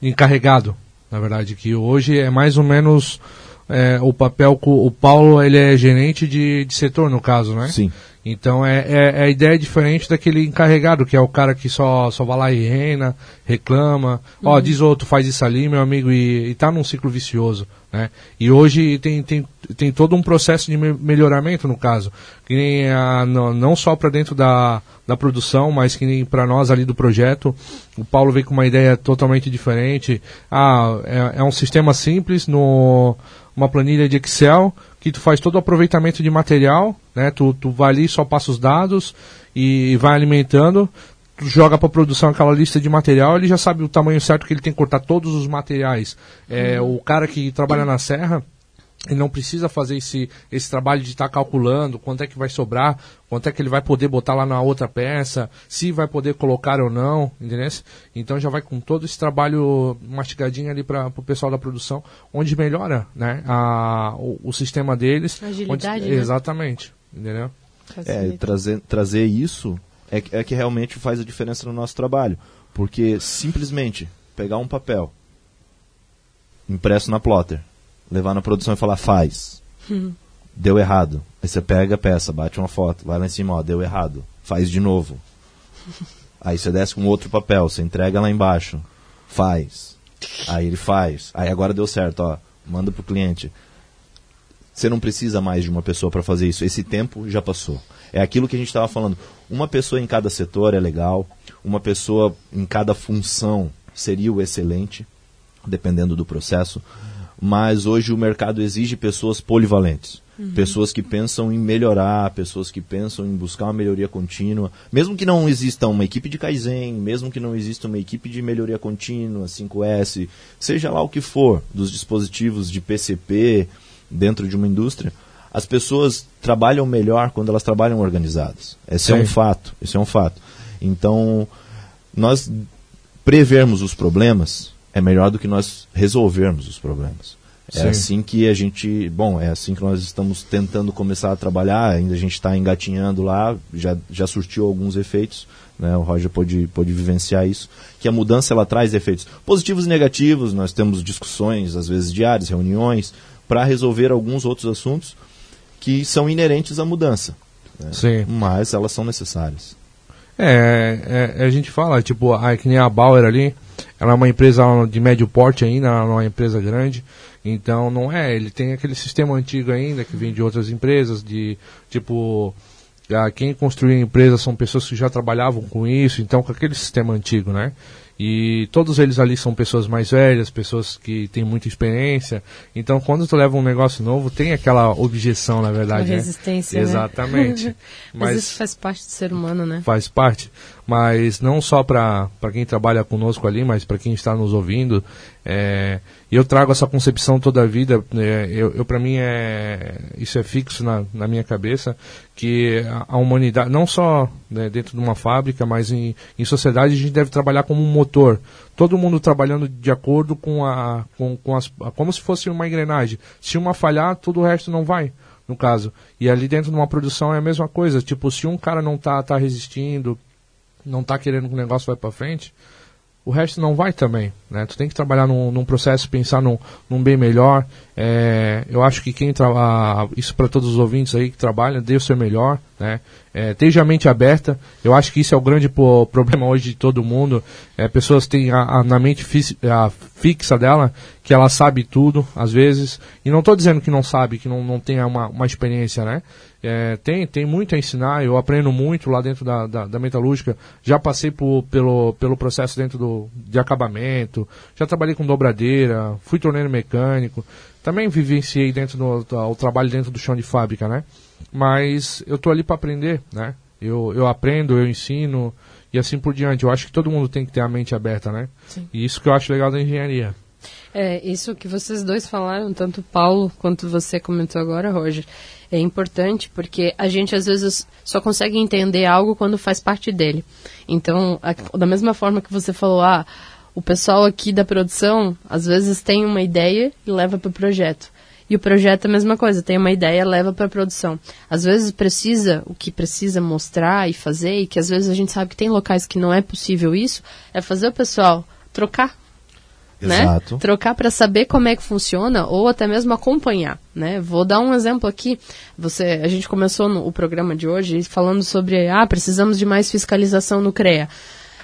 Speaker 2: de, encarregado, na verdade, que hoje é mais ou menos é, o papel o Paulo ele é gerente de, de setor no caso, né?
Speaker 3: Sim.
Speaker 2: Então é, é, é, a ideia diferente daquele encarregado, que é o cara que só, só vai lá e reina, reclama, ó, uhum. oh, diz outro, faz isso ali, meu amigo, e, e tá num ciclo vicioso. Né? E hoje tem, tem, tem todo um processo de melhoramento no caso, que nem a, não, não só para dentro da, da produção, mas que nem para nós ali do projeto. O Paulo veio com uma ideia totalmente diferente. Ah, é, é um sistema simples no uma planilha de Excel que tu faz todo o aproveitamento de material, né? Tu, tu vai ali, só passa os dados e vai alimentando, tu joga para produção aquela lista de material, ele já sabe o tamanho certo que ele tem que cortar todos os materiais. É, uhum. O cara que trabalha na serra, ele não precisa fazer esse, esse trabalho de estar tá calculando quanto é que vai sobrar, quanto é que ele vai poder botar lá na outra peça, se vai poder colocar ou não, entendeu? Então já vai com todo esse trabalho mastigadinho ali para o pessoal da produção, onde melhora né, a, o, o sistema deles.
Speaker 1: Agilidade,
Speaker 2: onde,
Speaker 1: né?
Speaker 2: Exatamente, entendeu?
Speaker 3: É, trazer, trazer isso é, é que realmente faz a diferença no nosso trabalho. Porque simplesmente pegar um papel impresso na plotter, levar na produção e falar faz. Deu errado. Aí você pega a peça, bate uma foto, vai lá em cima, ó, deu errado. Faz de novo. <laughs> Aí você desce com outro papel, você entrega lá embaixo. Faz. Aí ele faz. Aí agora deu certo, ó. Manda pro cliente. Você não precisa mais de uma pessoa para fazer isso. Esse tempo já passou. É aquilo que a gente estava falando. Uma pessoa em cada setor é legal. Uma pessoa em cada função seria o excelente, dependendo do processo mas hoje o mercado exige pessoas polivalentes. Uhum. Pessoas que pensam em melhorar, pessoas que pensam em buscar uma melhoria contínua. Mesmo que não exista uma equipe de Kaizen, mesmo que não exista uma equipe de melhoria contínua, 5S, seja lá o que for, dos dispositivos de PCP dentro de uma indústria, as pessoas trabalham melhor quando elas trabalham organizadas. Esse Sim. é um fato. Esse é um fato. Então, nós prevermos os problemas é melhor do que nós resolvermos os problemas. É Sim. assim que a gente, bom, é assim que nós estamos tentando começar a trabalhar, ainda a gente está engatinhando lá, já, já surtiu alguns efeitos, né? o Roger pôde, pôde vivenciar isso, que a mudança ela traz efeitos positivos e negativos, nós temos discussões, às vezes diárias, reuniões, para resolver alguns outros assuntos que são inerentes à mudança. Né?
Speaker 2: Sim.
Speaker 3: Mas elas são necessárias.
Speaker 2: É, é, a gente fala, tipo, a, que nem a Bauer ali, ela é uma empresa de médio porte ainda, ela não é uma empresa grande. Então não é, ele tem aquele sistema antigo ainda que vem de outras empresas, de tipo quem construiu a empresa são pessoas que já trabalhavam com isso, então com aquele sistema antigo, né? E todos eles ali são pessoas mais velhas, pessoas que têm muita experiência. Então, quando tu leva um negócio novo, tem aquela objeção, na verdade.
Speaker 1: Uma né? resistência.
Speaker 2: Né? Exatamente. <laughs>
Speaker 1: Mas, Mas isso faz parte do ser humano, né?
Speaker 2: Faz parte mas não só para quem trabalha conosco ali, mas para quem está nos ouvindo. É, eu trago essa concepção toda a vida, é, eu, eu para mim é isso é fixo na, na minha cabeça que a, a humanidade, não só né, dentro de uma fábrica, mas em, em sociedade a gente deve trabalhar como um motor. Todo mundo trabalhando de acordo com a, com, com as, como se fosse uma engrenagem. Se uma falhar, todo o resto não vai no caso. E ali dentro de uma produção é a mesma coisa. Tipo, se um cara não tá, tá resistindo, não está querendo que o negócio vai para frente, o resto não vai também. Né? Tu tem que trabalhar num, num processo, pensar num, num bem melhor. É, eu acho que quem trabalha, isso para todos os ouvintes aí que trabalham, dê o seu melhor, né? É, esteja a mente aberta. Eu acho que isso é o grande pô, <laughs> problema hoje de todo mundo. É, pessoas têm a, a, na mente fi, a, fixa dela que ela sabe tudo, às vezes. E não estou dizendo que não sabe, que não, não tenha uma, uma experiência, né? É, tem, tem muito a ensinar, eu aprendo muito lá dentro da, da, da metalúrgica. Já passei por, pelo, pelo processo dentro do, de acabamento, já trabalhei com dobradeira, fui torneiro mecânico, também vivenciei dentro do, o trabalho dentro do chão de fábrica, né? Mas eu tô ali para aprender, né? eu, eu aprendo, eu ensino e assim por diante. Eu acho que todo mundo tem que ter a mente aberta, né?
Speaker 1: Sim.
Speaker 2: E isso que eu acho legal da engenharia.
Speaker 1: É, isso que vocês dois falaram, tanto o Paulo quanto você comentou agora, Roger, é importante porque a gente às vezes só consegue entender algo quando faz parte dele. Então, a, da mesma forma que você falou, ah, o pessoal aqui da produção às vezes tem uma ideia e leva para o projeto. E o projeto é a mesma coisa, tem uma ideia, leva para a produção. Às vezes precisa, o que precisa mostrar e fazer, e que às vezes a gente sabe que tem locais que não é possível isso, é fazer o pessoal trocar né?
Speaker 3: Exato.
Speaker 1: Trocar para saber como é que funciona ou até mesmo acompanhar, né? Vou dar um exemplo aqui. Você, a gente começou no, o programa de hoje falando sobre ah, precisamos de mais fiscalização no CREA.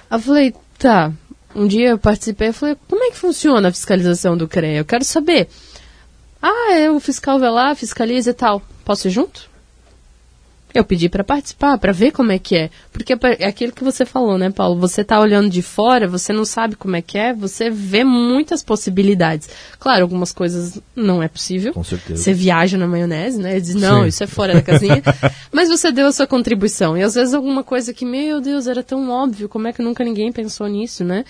Speaker 1: Eu falei, tá. Um dia eu participei e falei, como é que funciona a fiscalização do CREA? Eu quero saber. Ah, é, o fiscal vai lá, fiscaliza e tal. Posso ir junto? Eu pedi para participar, para ver como é que é. Porque é aquilo que você falou, né, Paulo? Você tá olhando de fora, você não sabe como é que é, você vê muitas possibilidades. Claro, algumas coisas não é possível.
Speaker 3: Com certeza.
Speaker 1: Você viaja na maionese, né? E diz, não,
Speaker 2: Sim.
Speaker 1: isso é fora da casinha. <laughs> Mas você deu a sua contribuição. E às vezes alguma coisa que, meu Deus, era tão óbvio, como é que nunca ninguém pensou nisso, né?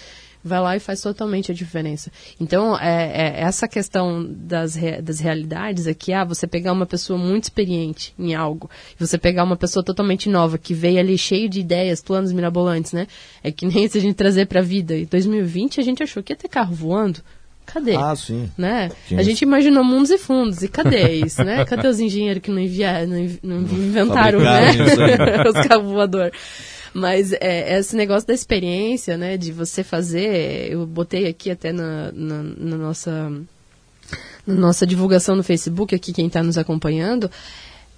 Speaker 1: Vai lá e faz totalmente a diferença. Então, é, é essa questão das, rea- das realidades é que, ah, você pegar uma pessoa muito experiente em algo, e você pegar uma pessoa totalmente nova, que veio ali cheio de ideias, planos mirabolantes, né? É que nem <laughs> se a gente trazer pra vida. Em 2020, a gente achou que ia ter carro voando. Cadê?
Speaker 3: Ah, sim.
Speaker 1: né? A gente imaginou mundos e fundos. E cadê isso, né? Cadê os engenheiros que não, envia, não, inv- não inventaram, né?
Speaker 3: fabricaram <laughs>
Speaker 1: os carros voadores. Mas é, esse negócio da experiência, né? De você fazer... Eu botei aqui até na, na, na nossa, na nossa divulgação no Facebook, aqui quem está nos acompanhando,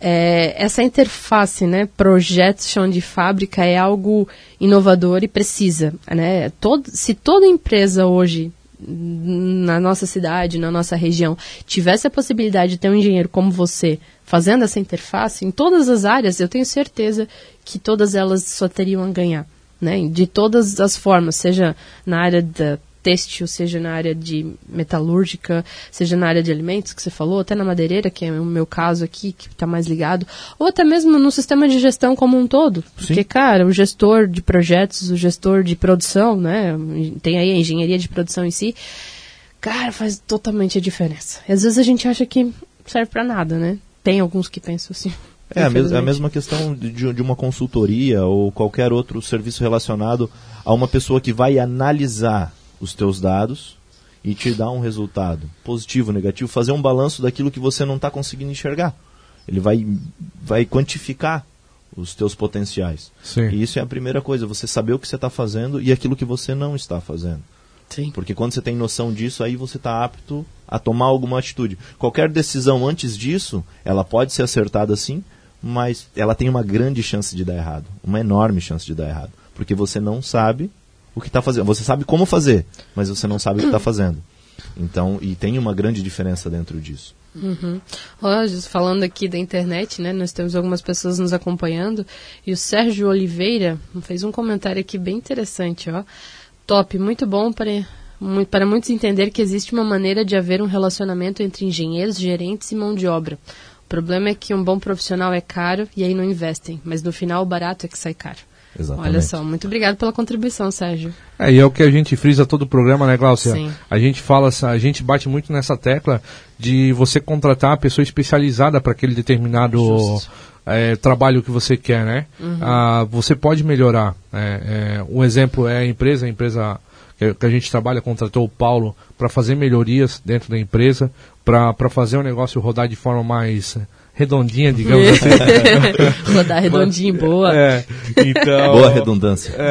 Speaker 1: é, essa interface, né, projeto de fábrica é algo inovador e precisa, né? Todo, se toda empresa hoje na nossa cidade, na nossa região, tivesse a possibilidade de ter um engenheiro como você fazendo essa interface em todas as áreas, eu tenho certeza que todas elas só teriam a ganhar, né? De todas as formas, seja na área da têxtil, seja na área de metalúrgica, seja na área de alimentos, que você falou, até na madeireira, que é o meu caso aqui, que está mais ligado, ou até mesmo no sistema de gestão como um todo. Porque, cara, o gestor de projetos, o gestor de produção, né, tem aí a engenharia de produção em si, cara, faz totalmente a diferença. E às vezes a gente acha que serve para nada, né? Tem alguns que pensam assim.
Speaker 3: É a, mes- a mesma questão de, de uma consultoria ou qualquer outro serviço relacionado a uma pessoa que vai analisar os teus dados e te dar um resultado positivo, negativo, fazer um balanço daquilo que você não está conseguindo enxergar. Ele vai, vai quantificar os teus potenciais.
Speaker 2: Sim.
Speaker 3: E isso é a primeira coisa, você saber o que você está fazendo e aquilo que você não está fazendo.
Speaker 1: Sim.
Speaker 3: Porque quando você tem noção disso, aí você está apto a tomar alguma atitude. Qualquer decisão antes disso, ela pode ser acertada sim, mas ela tem uma grande chance de dar errado. Uma enorme chance de dar errado. Porque você não sabe o que está fazendo. Você sabe como fazer, mas você não sabe o que está fazendo. Então, e tem uma grande diferença dentro disso.
Speaker 1: Rogers, falando aqui da internet, né? Nós temos algumas pessoas nos acompanhando. E o Sérgio Oliveira fez um comentário aqui bem interessante, ó. Top, muito bom para, mu- para muitos entender que existe uma maneira de haver um relacionamento entre engenheiros, gerentes e mão de obra. O problema é que um bom profissional é caro e aí não investem, mas no final o barato é que sai caro.
Speaker 3: Exatamente.
Speaker 1: Olha só, muito obrigado pela contribuição, Sérgio.
Speaker 2: É, e é o que a gente frisa todo o programa, né, Glaucia?
Speaker 1: Sim.
Speaker 2: A gente fala, a gente bate muito nessa tecla de você contratar a pessoa especializada para aquele determinado é, trabalho que você quer, né? Ah, você pode melhorar. É, é, um exemplo é a empresa, a empresa que que a gente trabalha contratou o Paulo para fazer melhorias dentro da empresa, para fazer o negócio rodar de forma mais redondinha, digamos <laughs> assim.
Speaker 1: Rodar redondinho, boa.
Speaker 2: É, então,
Speaker 3: Boa redundância. <laughs>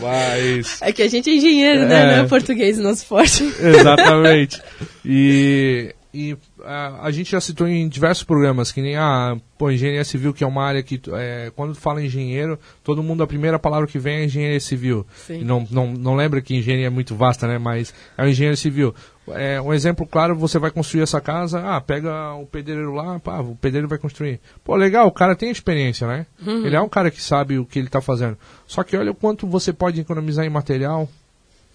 Speaker 2: mas
Speaker 1: É que a gente é engenheiro, né?
Speaker 2: É.
Speaker 1: Não é português nosso forte.
Speaker 2: Exatamente. E, e a, a gente já citou em diversos programas que nem a pô, engenharia civil, que é uma área que, é, quando fala engenheiro, todo mundo, a primeira palavra que vem é engenharia civil. Não, não, não lembra que engenharia é muito vasta, né? Mas é o engenheiro civil. É, um exemplo claro, você vai construir essa casa, ah, pega o pedreiro lá, pá, o pedreiro vai construir. Pô, legal, o cara tem experiência, né? Ele é um cara que sabe o que ele está fazendo. Só que olha o quanto você pode economizar em material,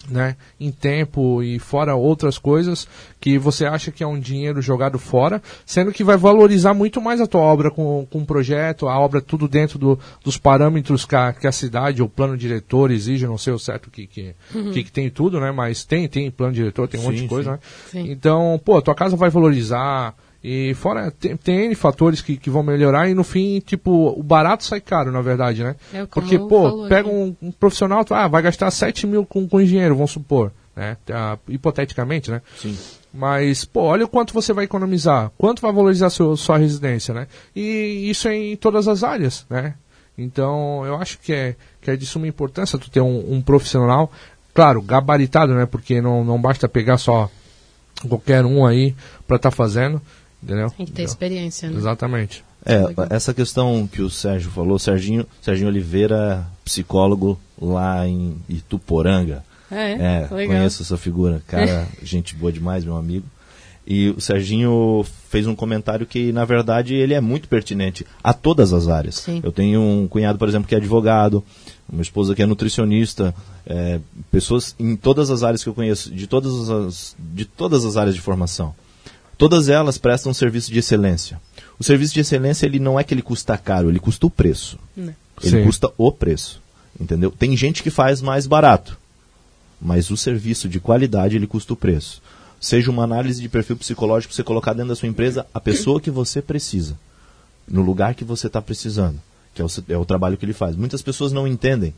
Speaker 2: né, em tempo e fora outras coisas que você acha que é um dinheiro jogado fora, sendo que vai valorizar muito mais a tua obra com, com o projeto, a obra tudo dentro do, dos parâmetros que a, que a cidade ou plano diretor exige, não sei o certo que que, uhum. que, que, tem tudo, né, mas tem, tem plano diretor, tem um sim, monte de coisa, sim. né? Sim. Então, pô, a tua casa vai valorizar, e fora, tem, tem N fatores que, que vão melhorar e no fim, tipo, o barato sai caro, na verdade, né? É, Porque, pô, pega um, um, profissional, ah, vai gastar 7 mil com, com engenheiro, vamos supor, né? Ah, hipoteticamente, né?
Speaker 3: Sim.
Speaker 2: Mas, pô, olha o quanto você vai economizar, quanto vai valorizar seu, sua residência, né? E isso é em todas as áreas, né? Então, eu acho que é, que é de suma importância tu ter um, um profissional, claro, gabaritado, né? Porque não, não basta pegar só qualquer um aí para estar tá fazendo. Entendeu?
Speaker 1: Tem que ter experiência, né?
Speaker 2: Exatamente.
Speaker 3: É, essa questão que o Sérgio falou, Serginho, Serginho Oliveira, psicólogo lá em Ituporanga.
Speaker 1: É,
Speaker 3: é conheço essa figura. Cara, <laughs> gente boa demais, meu amigo. E o Serginho fez um comentário que, na verdade, ele é muito pertinente a todas as áreas.
Speaker 1: Sim.
Speaker 3: Eu tenho um cunhado, por exemplo, que é advogado, uma esposa que é nutricionista, é, pessoas em todas as áreas que eu conheço, de todas as, de todas as áreas de formação. Todas elas prestam um serviço de excelência. O serviço de excelência ele não é que ele custa caro, ele custa o preço. Não. Né. Ele Sim. custa o preço. Entendeu? Tem gente que faz mais barato, mas o serviço de qualidade ele custa o preço. Seja uma análise de perfil psicológico você colocar dentro da sua empresa a pessoa que você precisa, no lugar que você está precisando, que é o, é o, trabalho que ele faz. Muitas pessoas não entendem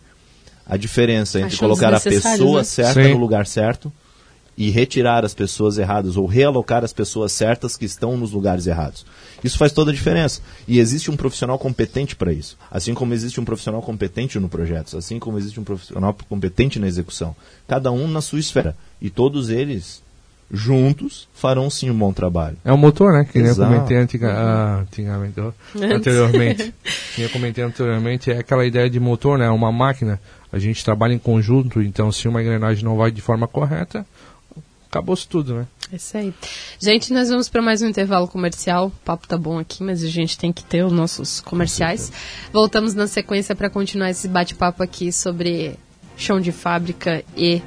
Speaker 3: a diferença entre Achamos colocar a pessoa né? certa Sim. no lugar certo e retirar as pessoas erradas ou realocar as pessoas certas que estão nos lugares errados. Isso faz toda a diferença. E existe um profissional competente para isso. Assim como existe um profissional competente no projeto, assim como existe um profissional competente na execução. Cada um na sua esfera. E todos eles juntos farão sim um bom trabalho.
Speaker 2: É o motor, né? Que nem eu comentei antiga, ah, antigamente, <laughs> anteriormente. que eu comentei anteriormente, é aquela ideia de motor, né? Uma máquina. A gente trabalha em conjunto, então se uma engrenagem não vai de forma correta, acabou-se tudo, né?
Speaker 1: É isso aí. Gente, nós vamos para mais um intervalo comercial. O papo tá bom aqui, mas a gente tem que ter os nossos comerciais. Voltamos na sequência para continuar esse bate-papo aqui sobre chão de fábrica e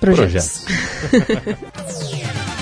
Speaker 1: projetos. projetos. <laughs>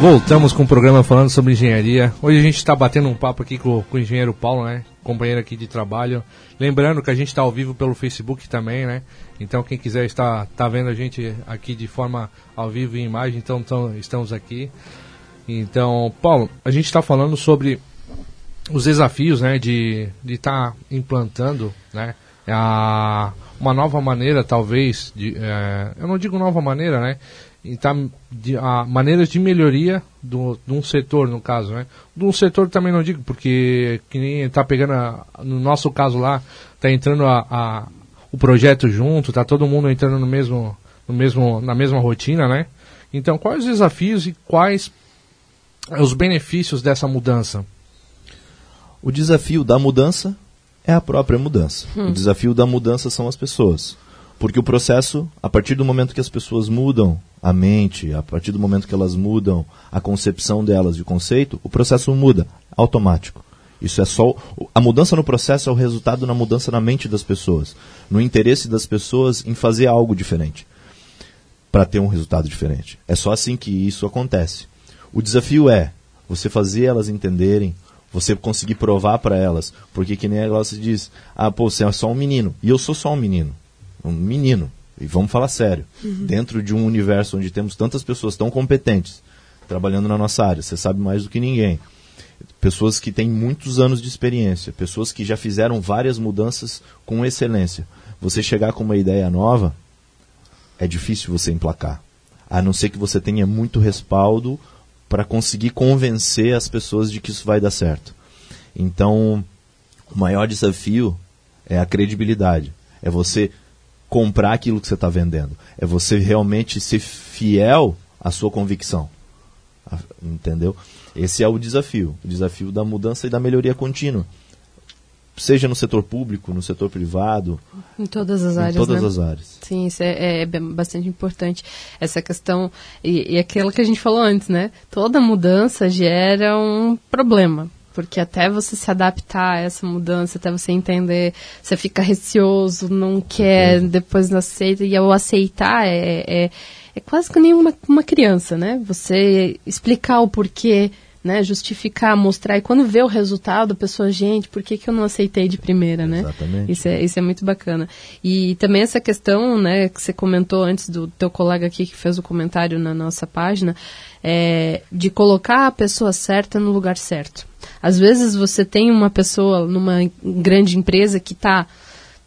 Speaker 2: Voltamos com o programa falando sobre engenharia. Hoje a gente está batendo um papo aqui com, com, o engenheiro Paulo, né? Companheiro aqui de trabalho. Lembrando que a gente está ao vivo pelo Facebook também, né? Então quem quiser estar tá vendo a gente aqui de forma ao vivo e imagem, então, então estamos aqui. Então, Paulo, a gente está falando sobre os desafios, né? De estar tá implantando, né? A, uma nova maneira, talvez, de, é, eu não digo nova maneira, né? Tá, de, a, maneiras de melhoria do, de um setor, no caso, né? De um setor também não digo, porque que nem está pegando, a, no nosso caso lá, está entrando a, a, o projeto junto, está todo mundo entrando no mesmo, no mesmo, na mesma rotina, né? Então, quais os desafios e quais os benefícios dessa mudança?
Speaker 3: O desafio da mudança é a própria mudança. Hum. O desafio da mudança são as pessoas. Porque o processo, a partir do momento que as pessoas mudam a mente, a partir do momento que elas mudam a concepção delas de conceito, o processo muda, automático. Isso é só. A mudança no processo é o resultado na mudança na mente das pessoas, no interesse das pessoas em fazer algo diferente, para ter um resultado diferente. É só assim que isso acontece. O desafio é você fazer elas entenderem, você conseguir provar para elas, porque que nem a se diz, ah, pô, você é só um menino, e eu sou só um menino um menino. E vamos falar sério. Uhum. Dentro de um universo onde temos tantas pessoas tão competentes trabalhando na nossa área, você sabe mais do que ninguém. Pessoas que têm muitos anos de experiência, pessoas que já fizeram várias mudanças com excelência. Você chegar com uma ideia nova, é difícil você emplacar. A não ser que você tenha muito respaldo para conseguir convencer as pessoas de que isso vai dar certo. Então, O maior desafio é a credibilidade. É você comprar aquilo que você está vendendo. É você realmente ser fiel à sua convicção. Entendeu? Esse é o desafio. O desafio da mudança e da melhoria contínua. Seja no setor público, no setor privado.
Speaker 1: Em todas as áreas.
Speaker 3: Em todas
Speaker 1: né?
Speaker 3: as áreas.
Speaker 1: Sim, isso é, é, bastante importante. Essa questão. E, e aquilo que a gente falou antes, né? Toda mudança gera um problema porque até você se adaptar a essa mudança, até você entender, você fica receoso, não quer, depois não aceita, e ao aceitar é, é, é quase que nem uma, uma criança, né? Você explicar o porquê, né? Justificar, mostrar, e quando vê o resultado, a pessoa, gente, por que, que eu não aceitei de primeira, né?
Speaker 3: Exatamente.
Speaker 1: Isso é, isso é muito bacana. E também essa questão, né, que você comentou antes do teu colega aqui que fez o comentário na nossa página, é, de colocar a pessoa certa no lugar certo. Às vezes você tem uma pessoa numa grande empresa que está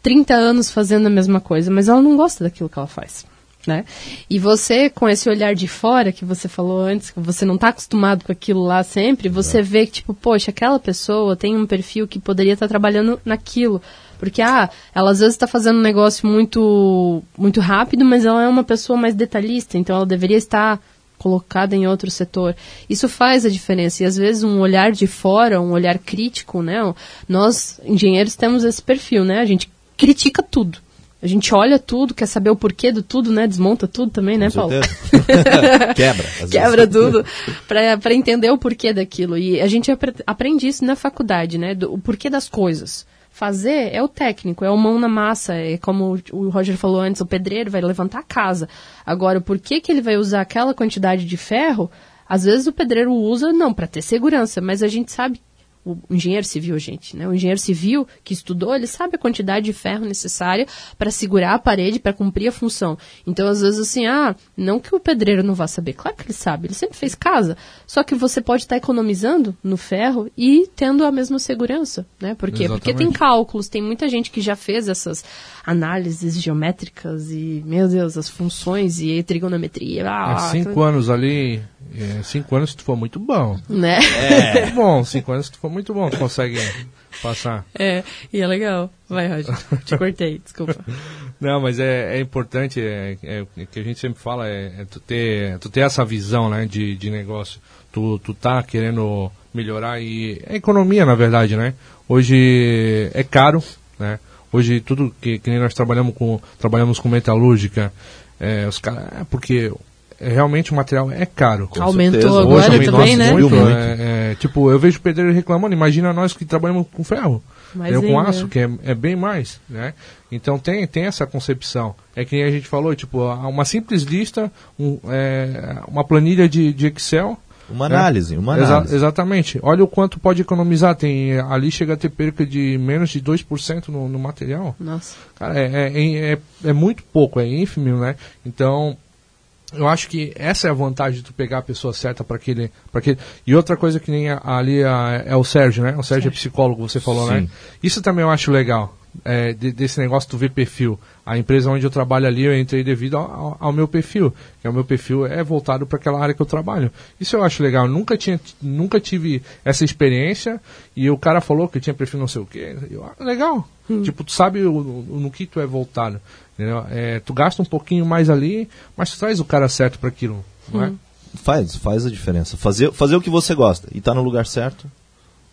Speaker 1: 30 anos fazendo a mesma coisa, mas ela não gosta daquilo que ela faz. Né? E você, com esse olhar de fora que você falou antes, que você não está acostumado com aquilo lá sempre, você é. vê que, tipo, poxa, aquela pessoa tem um perfil que poderia estar tá trabalhando naquilo. Porque, ah, ela às vezes está fazendo um negócio muito, muito rápido, mas ela é uma pessoa mais detalhista, então ela deveria estar colocada em outro setor. Isso faz a diferença. E às vezes um olhar de fora, um olhar crítico, né? Nós, engenheiros, temos esse perfil, né? A gente critica tudo. A gente olha tudo, quer saber o porquê do tudo, né? Desmonta tudo também, né, Paulo? <laughs>
Speaker 3: Quebra.
Speaker 1: Quebra tudo para entender o porquê daquilo. E a gente aprende isso na faculdade, né? Do, o porquê das coisas. Fazer é o técnico, é o mão na massa, é como o Roger falou antes, o pedreiro vai levantar a casa. Agora, por que, que ele vai usar aquela quantidade de ferro? Às vezes o pedreiro usa não para ter segurança, mas a gente sabe o engenheiro civil, gente, né? O engenheiro civil que estudou, ele sabe a quantidade de ferro necessária para segurar a parede, para cumprir a função. Então, às vezes, assim, ah, não que o pedreiro não vá saber, claro que ele sabe, ele sempre fez casa. Só que você pode estar tá economizando no ferro e tendo a mesma segurança, né? Por quê? Porque tem cálculos, tem muita gente que já fez essas análises geométricas e, meu Deus, as funções e trigonometria.
Speaker 2: Ah, é cinco aquela... anos ali, é, cinco anos se tu for muito bom.
Speaker 1: Né?
Speaker 2: É. <laughs> bom, cinco anos se tu for muito bom, tu consegue passar.
Speaker 1: É, e é legal. Vai, Roger. Te cortei, desculpa. <laughs>
Speaker 2: Não, mas é, é importante, é, é, é, que a gente sempre fala, é, é, tu, ter, tu ter essa visão né, de, de negócio. Tu, tu tá querendo melhorar e é economia, na verdade, né? Hoje é caro, né? Hoje tudo que, que nós trabalhamos com, trabalhamos com metalúrgica, é, os caras, é porque é, realmente o material é caro.
Speaker 1: Com aumentou certeza. agora
Speaker 2: Hoje,
Speaker 1: também, né?
Speaker 2: Muito, muito. É, é, tipo, eu vejo pedreiro reclamando, imagina nós que trabalhamos com ferro. Eu com aço, que é, é, bem mais, né? Então tem, tem essa concepção. É que a gente falou, tipo, uma simples lista, um, é, uma planilha de, de Excel,
Speaker 3: uma análise, né? uma análise.
Speaker 2: Exa exatamente. Olha o quanto pode economizar. Tem, ali chega a ter perca de menos de 2% no, no material.
Speaker 1: Nossa.
Speaker 2: Cara, é, é, é, é muito pouco, é ínfimo, né? Então, eu acho que essa é a vantagem de tu pegar a pessoa certa para aquele, aquele. E outra coisa que nem ali a, é o Sérgio, né? O Sérgio, é Sérgio. é psicólogo, você falou, né? Sim. né? Isso também eu acho legal. É, de, desse negócio do ver perfil. A empresa onde eu trabalho ali, eu entrei devido ao, ao, meu perfil. Que é o meu perfil é voltado para aquela área que eu trabalho. Isso eu acho legal. Nunca, tinha, nunca tive essa experiência e o cara falou que tinha perfil não sei o quê. Eu, ah, legal. Hum. Tipo, tu sabe o, o, no que tu é voltado. É, tu gasta um pouquinho mais ali, mas tu traz o cara certo para aquilo, não é? Hum.
Speaker 3: Faz, faz a diferença. Fazer, fazer o que você gosta e estar tá no lugar certo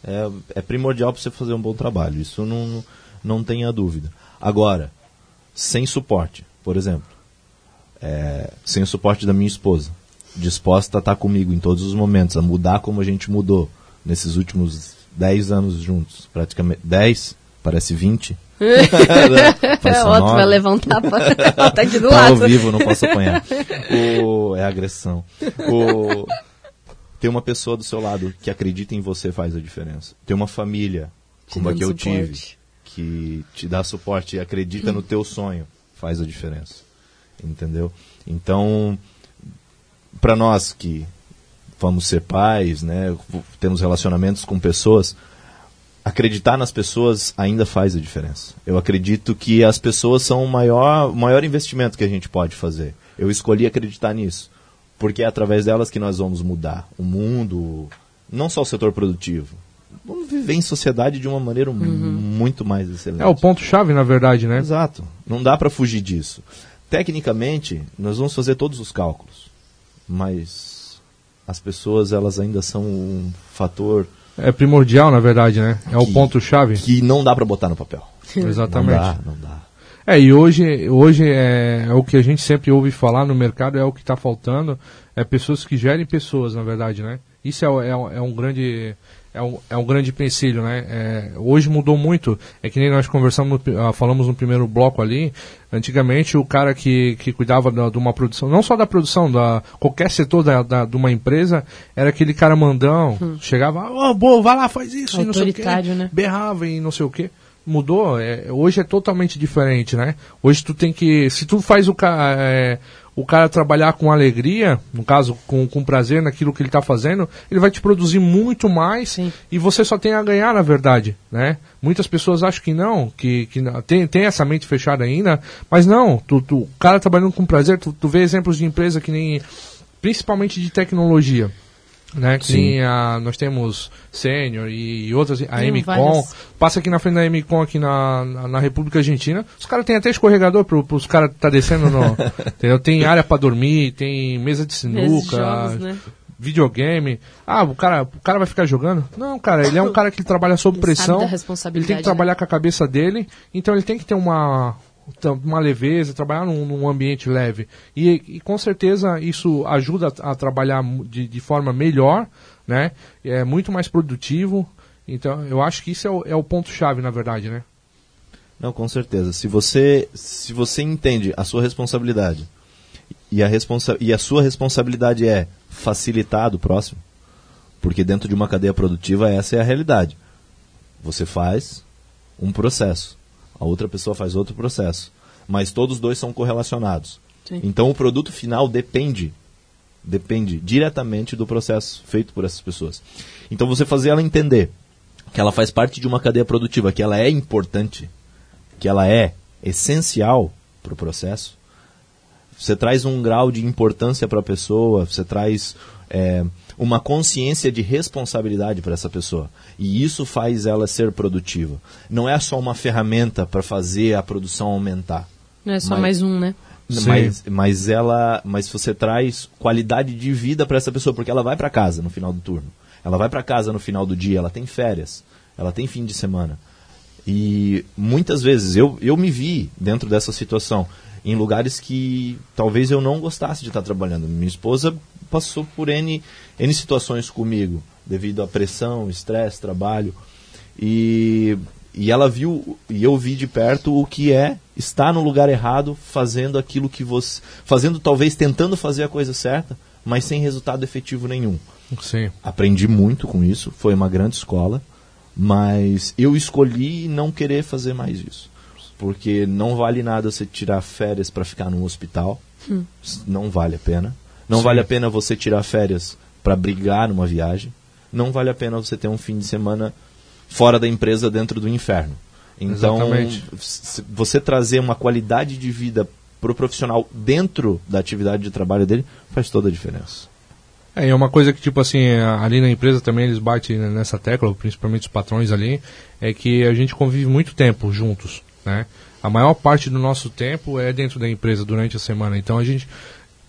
Speaker 3: é, é primordial para você fazer um bom trabalho. Isso não, não tenha dúvida. Agora, sem suporte, por exemplo, é, sem o suporte da minha esposa, disposta a estar tá comigo em todos os momentos, a mudar como a gente mudou nesses últimos 10 anos juntos, praticamente 10, parece 20, <laughs>
Speaker 1: é, o outro vai levantar pra... <laughs> <laughs> tá aqui do tá lado.
Speaker 3: ao vivo, não posso apanhar. O... É agressão. O... Ter uma pessoa do seu lado que acredita em você faz a diferença. Ter uma família, como a que eu suporte. tive, que te dá suporte e acredita no teu sonho, faz a diferença. Entendeu? Então, para nós que vamos ser pais, né, temos relacionamentos com pessoas, acreditar nas pessoas ainda faz a diferença. Eu acredito que as pessoas são o maior, o maior investimento que a gente pode fazer. Eu escolhi acreditar nisso, porque é através delas que nós vamos mudar o mundo, não só o setor produtivo. Vamos viver em sociedade de uma maneira muito mais excelente.
Speaker 2: É o ponto-chave, na verdade, né?
Speaker 3: Exato. Não dá para fugir disso. Tecnicamente, nós vamos fazer todos os cálculos, mas as pessoas elas ainda são um fator
Speaker 2: É primordial, na verdade, né? É o
Speaker 3: Que-
Speaker 2: ponto-chave.
Speaker 3: que não dá para botar no papel. <laughs>
Speaker 2: Exatamente.
Speaker 3: Não dá, não dá.
Speaker 2: É, e hoje, hoje é, é o que a gente sempre ouve falar no mercado, é o que está faltando, é pessoas que gerem pessoas, na verdade, né? Isso é, o- é, o- é um grande é um, é um grande empecilho, né? É, hoje mudou muito, é que nem nós conversamos, no ah, falamos no primeiro bloco ali, antigamente o cara que, que cuidava da, de uma produção, não só da produção, da qualquer setor da, da- de uma empresa, era aquele cara mandão, chegava, ô, boa, vai lá, faz isso, e não sei o quê,
Speaker 1: né?
Speaker 2: berrava e não sei o que mudou é, hoje é totalmente diferente né? Hoje tu tem que se tu faz o cara é, o cara trabalhar com alegria no caso com, com prazer naquilo que ele está fazendo ele vai te produzir muito mais
Speaker 1: Sim.
Speaker 2: e você só tem a ganhar na verdade né? Muitas pessoas acham que não que, que não- tem, tem essa mente fechada ainda mas não tu, tu o cara trabalhando com prazer tu, tu vê exemplos de empresa que nem principalmente de tecnologia né? Que a, nós temos Sênior e outras, a
Speaker 1: várias.
Speaker 2: passa aqui na frente da Emicom aqui na, na, na República Argentina, os caras têm até escorregador pro, pros caras tá descendo no, <laughs> entendeu? Tem área para dormir, tem mesa de sinuca,
Speaker 1: jogos, né?
Speaker 2: videogame. Ah, o cara, o cara vai ficar jogando? Não, cara, ele é um cara que trabalha sob
Speaker 1: Ele sabe
Speaker 2: pressão. Ele tem que trabalhar com a cabeça dele, então ele tem que ter uma uma leveza, trabalhar num, num ambiente leve. E, e com certeza isso ajuda a, trabalhar de, de forma melhor, né? É muito mais produtivo. Então, eu acho que isso é o, é o ponto-chave, na verdade, né?
Speaker 3: Não, com certeza. Se você, se você entende a sua responsabilidade e a, responsa e a sua responsabilidade é facilitar do próximo, porque dentro de uma cadeia produtiva essa é a realidade. Você faz um processo, a outra pessoa faz outro processo, mas todos os dois são correlacionados.
Speaker 1: Sim.
Speaker 3: Então o produto final depende depende diretamente do processo feito por essas pessoas. Então você fazer ela entender que ela faz parte de uma cadeia produtiva, que ela é importante, que ela é essencial para o processo, você traz um grau de importância para a pessoa, você traz é, uma consciência de responsabilidade para essa pessoa. E isso faz ela ser produtiva. Não é só uma ferramenta para fazer a produção aumentar.
Speaker 1: Não é só
Speaker 3: Mas-
Speaker 1: mais um, né?
Speaker 2: Sim.
Speaker 3: Mas, mas ela, mas você traz qualidade de vida para essa pessoa, porque ela vai para casa no final do turno. Ela vai para casa no final do dia, ela tem férias, ela tem fim de semana. E muitas vezes eu, eu me vi dentro dessa situação em lugares que talvez eu não gostasse de estar trabalhando. Minha esposa passou por N, N situações comigo, devido à pressão, estresse, trabalho. E, e ela viu, e eu vi de perto o que é estar no lugar errado, fazendo aquilo que você. Fazendo, talvez, tentando fazer a coisa certa, mas sem resultado efetivo nenhum.
Speaker 2: Sim.
Speaker 3: Aprendi muito com isso, foi uma grande escola, mas eu escolhi não querer fazer mais isso. Porque não vale nada você tirar férias para ficar no hospital, S- não vale a pena. Não
Speaker 2: Sim.
Speaker 3: vale a pena você tirar férias para brigar numa viagem. Não vale a pena você ter um fim de semana fora da empresa dentro do inferno. Então,
Speaker 2: Exatamente.
Speaker 3: você trazer uma qualidade de vida pro profissional dentro da atividade de trabalho dele faz toda a diferença.
Speaker 2: É, e é uma coisa que, tipo assim, ali na empresa também eles batem nessa tecla, principalmente os patrões ali, é que a gente convive muito tempo juntos, né? A maior parte do nosso tempo é dentro da empresa durante a semana. Então a gente,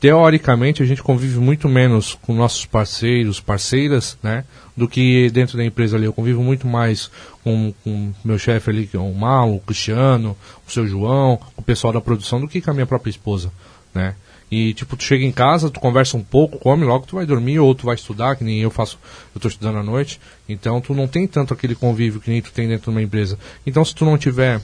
Speaker 2: teoricamente, a gente convive muito menos com nossos parceiros, parceiras, né? Do que dentro da empresa ali. Eu convivo muito mais com o meu chefe ali, que é o Malo, o Cristiano, o seu João, o pessoal da produção, do que com a minha própria esposa, né? E, tipo, tu chega em casa, tu conversa um pouco, come, logo tu vai dormir, ou tu vai estudar, que nem eu faço, eu tô estudando à noite. Então, tu não tem tanto aquele convívio que nem tu tem dentro de uma empresa. Então, se tu não tiver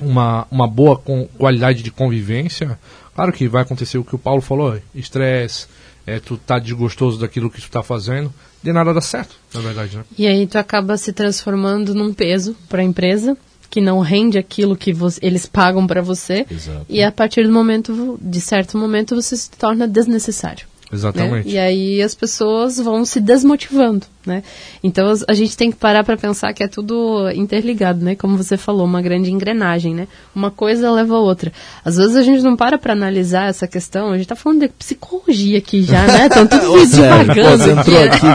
Speaker 2: uma, uma boa qualidade de convivência, claro que vai acontecer o que o Paulo falou, estresse, é, tu tá desgostoso daquilo que tu tá fazendo, de nada dá certo, na verdade, né?
Speaker 1: E aí tu acaba se transformando num peso para a empresa que não rende aquilo que eles pagam para você.
Speaker 3: Exato.
Speaker 1: E a partir do momento, de certo momento, você se torna desnecessário.
Speaker 2: Exatamente.
Speaker 1: Né? E aí as pessoas vão se desmotivando, né? Então a gente tem que parar para pensar que é tudo interligado, né? Como você falou, uma grande engrenagem, né? Uma coisa leva a outra. Às vezes a gente não para para analisar essa questão. A gente tá falando de psicologia aqui já, né? Estão tudo <laughs> divagando aqui. aqui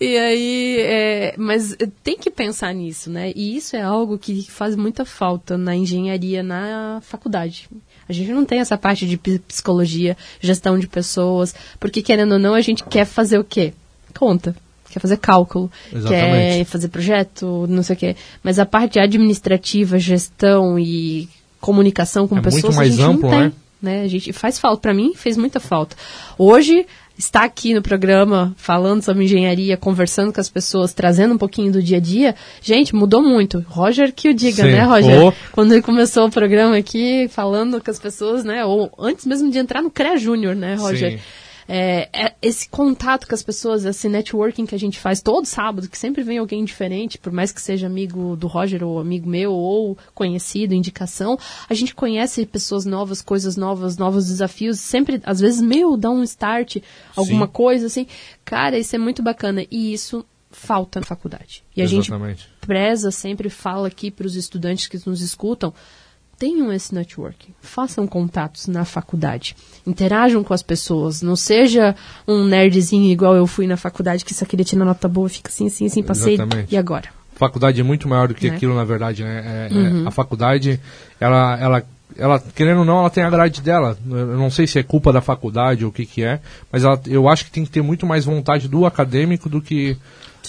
Speaker 1: <laughs> e aí, é, mas tem que pensar nisso, né? E isso é algo que faz muita falta na engenharia, na faculdade. A gente não tem essa parte de psicologia, gestão de pessoas, porque querendo ou não, a gente quer fazer o quê? Conta. Quer fazer cálculo, Exatamente. quer fazer projeto, não sei o quê. Mas a parte administrativa, gestão e comunicação com
Speaker 2: é
Speaker 1: pessoas,
Speaker 2: muito mais
Speaker 1: a gente
Speaker 2: amplo,
Speaker 1: não tem.
Speaker 2: Né?
Speaker 1: né? A gente faz falta. Para mim, fez muita falta. Hoje, estar aqui no programa falando sobre engenharia, conversando com as pessoas, trazendo um pouquinho do dia a dia, gente, mudou muito. Roger que o diga, Sim. né, Roger? Oh. Quando ele começou o programa aqui, falando com as pessoas, né, ou antes mesmo de entrar no CREA Júnior, né, Roger? Sim é, é esse contato com as pessoas, esse networking que a gente faz todo sábado, que sempre vem alguém diferente, por mais que seja amigo do Roger ou amigo meu ou conhecido, indicação, a gente conhece pessoas novas, coisas novas, novos desafios, sempre, às vezes, meio dá um start, alguma Sim. coisa assim. Cara, isso é muito bacana e isso falta na faculdade. E a Exatamente. gente preza, sempre fala aqui para os estudantes que nos escutam, tenham esse networking, façam contatos na faculdade, interajam com as pessoas, não seja um nerdzinho igual eu fui na faculdade que só queria tirar nota boa, fica assim, assim, assim, passei Exatamente. e agora?
Speaker 2: Faculdade é muito maior do que né? aquilo, na verdade, né? É, é uhum. é, a faculdade, ela, ela, ela, querendo ou não, ela tem a grade dela. Eu não sei se é culpa da faculdade ou o que que é, mas ela, eu acho que tem que ter muito mais vontade do acadêmico do que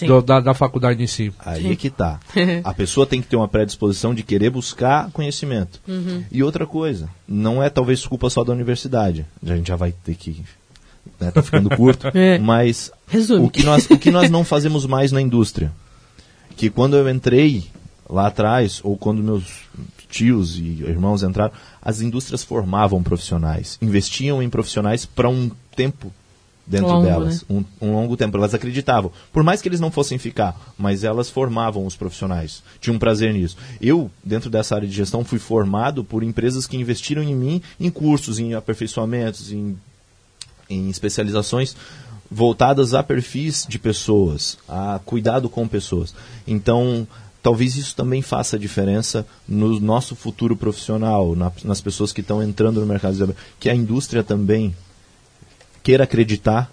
Speaker 2: do, da, da, faculdade em si.
Speaker 3: Aí Sim. é que tá. <laughs> A pessoa tem que ter uma predisposição de querer buscar conhecimento. Uhum. E outra coisa, não é talvez culpa só da universidade. A gente já vai ter que. Né, tá ficando <laughs> curto. é. Mas o que, nós, o que nós não fazemos mais na indústria? Que quando eu entrei lá atrás, ou quando meus tios e irmãos entraram, as indústrias formavam profissionais, investiam em profissionais para um tempo dentro longo, delas, né? um, um, longo tempo. Elas acreditavam, por mais que eles não fossem ficar, mas elas formavam os profissionais, tinham um prazer nisso. Eu, dentro dessa área de gestão, fui formado por empresas que investiram em mim em cursos, em aperfeiçoamentos, em, em especializações voltadas a perfis de pessoas, a cuidado com pessoas. Então, talvez isso também faça diferença no nosso futuro profissional, na, nas pessoas que estão entrando no mercado de trabalho, que a indústria também queira acreditar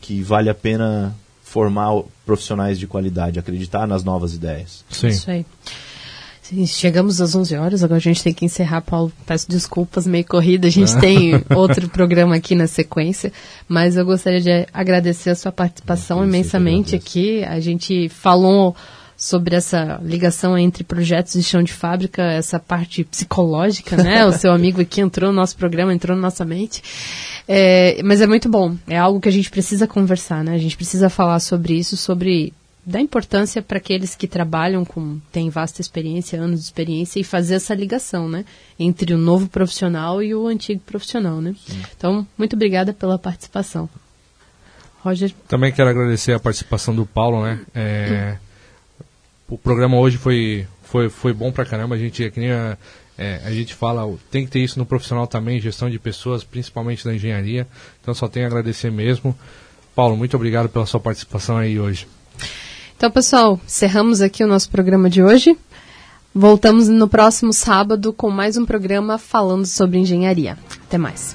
Speaker 3: que vale a pena formar profissionais de qualidade, acreditar nas novas ideias.
Speaker 1: Sim. Isso aí. Chegamos às 11 horas, agora a gente tem que encerrar, Paulo. Peço desculpas, meio corrida. A gente tem <laughs> outro programa aqui na sequência, mas eu gostaria de agradecer a sua participação imensamente aqui. A gente falou sobre essa ligação entre projetos e chão de fábrica, essa parte psicológica, né? o seu <laughs> amigo aqui entrou no nosso programa, entrou na nossa mente. É, mas é muito bom. É algo que a gente precisa conversar, né? A gente precisa falar sobre isso, sobre da importância para aqueles que trabalham com têm vasta experiência, anos de experiência e fazer essa ligação, né, entre o novo profissional e o antigo profissional, né? Sim. Então, muito obrigada pela participação. Roger.
Speaker 2: Também quero agradecer a participação do Paulo, né? É, o programa hoje foi foi foi bom pra caramba. A gente que nem a, é, a gente fala, tem que ter isso no profissional também, gestão de pessoas, principalmente da engenharia. Então só tenho a agradecer mesmo. Paulo, muito obrigado pela sua participação aí hoje.
Speaker 1: Então, pessoal, encerramos aqui o nosso programa de hoje. Voltamos no próximo sábado com mais um programa falando sobre engenharia. Até mais.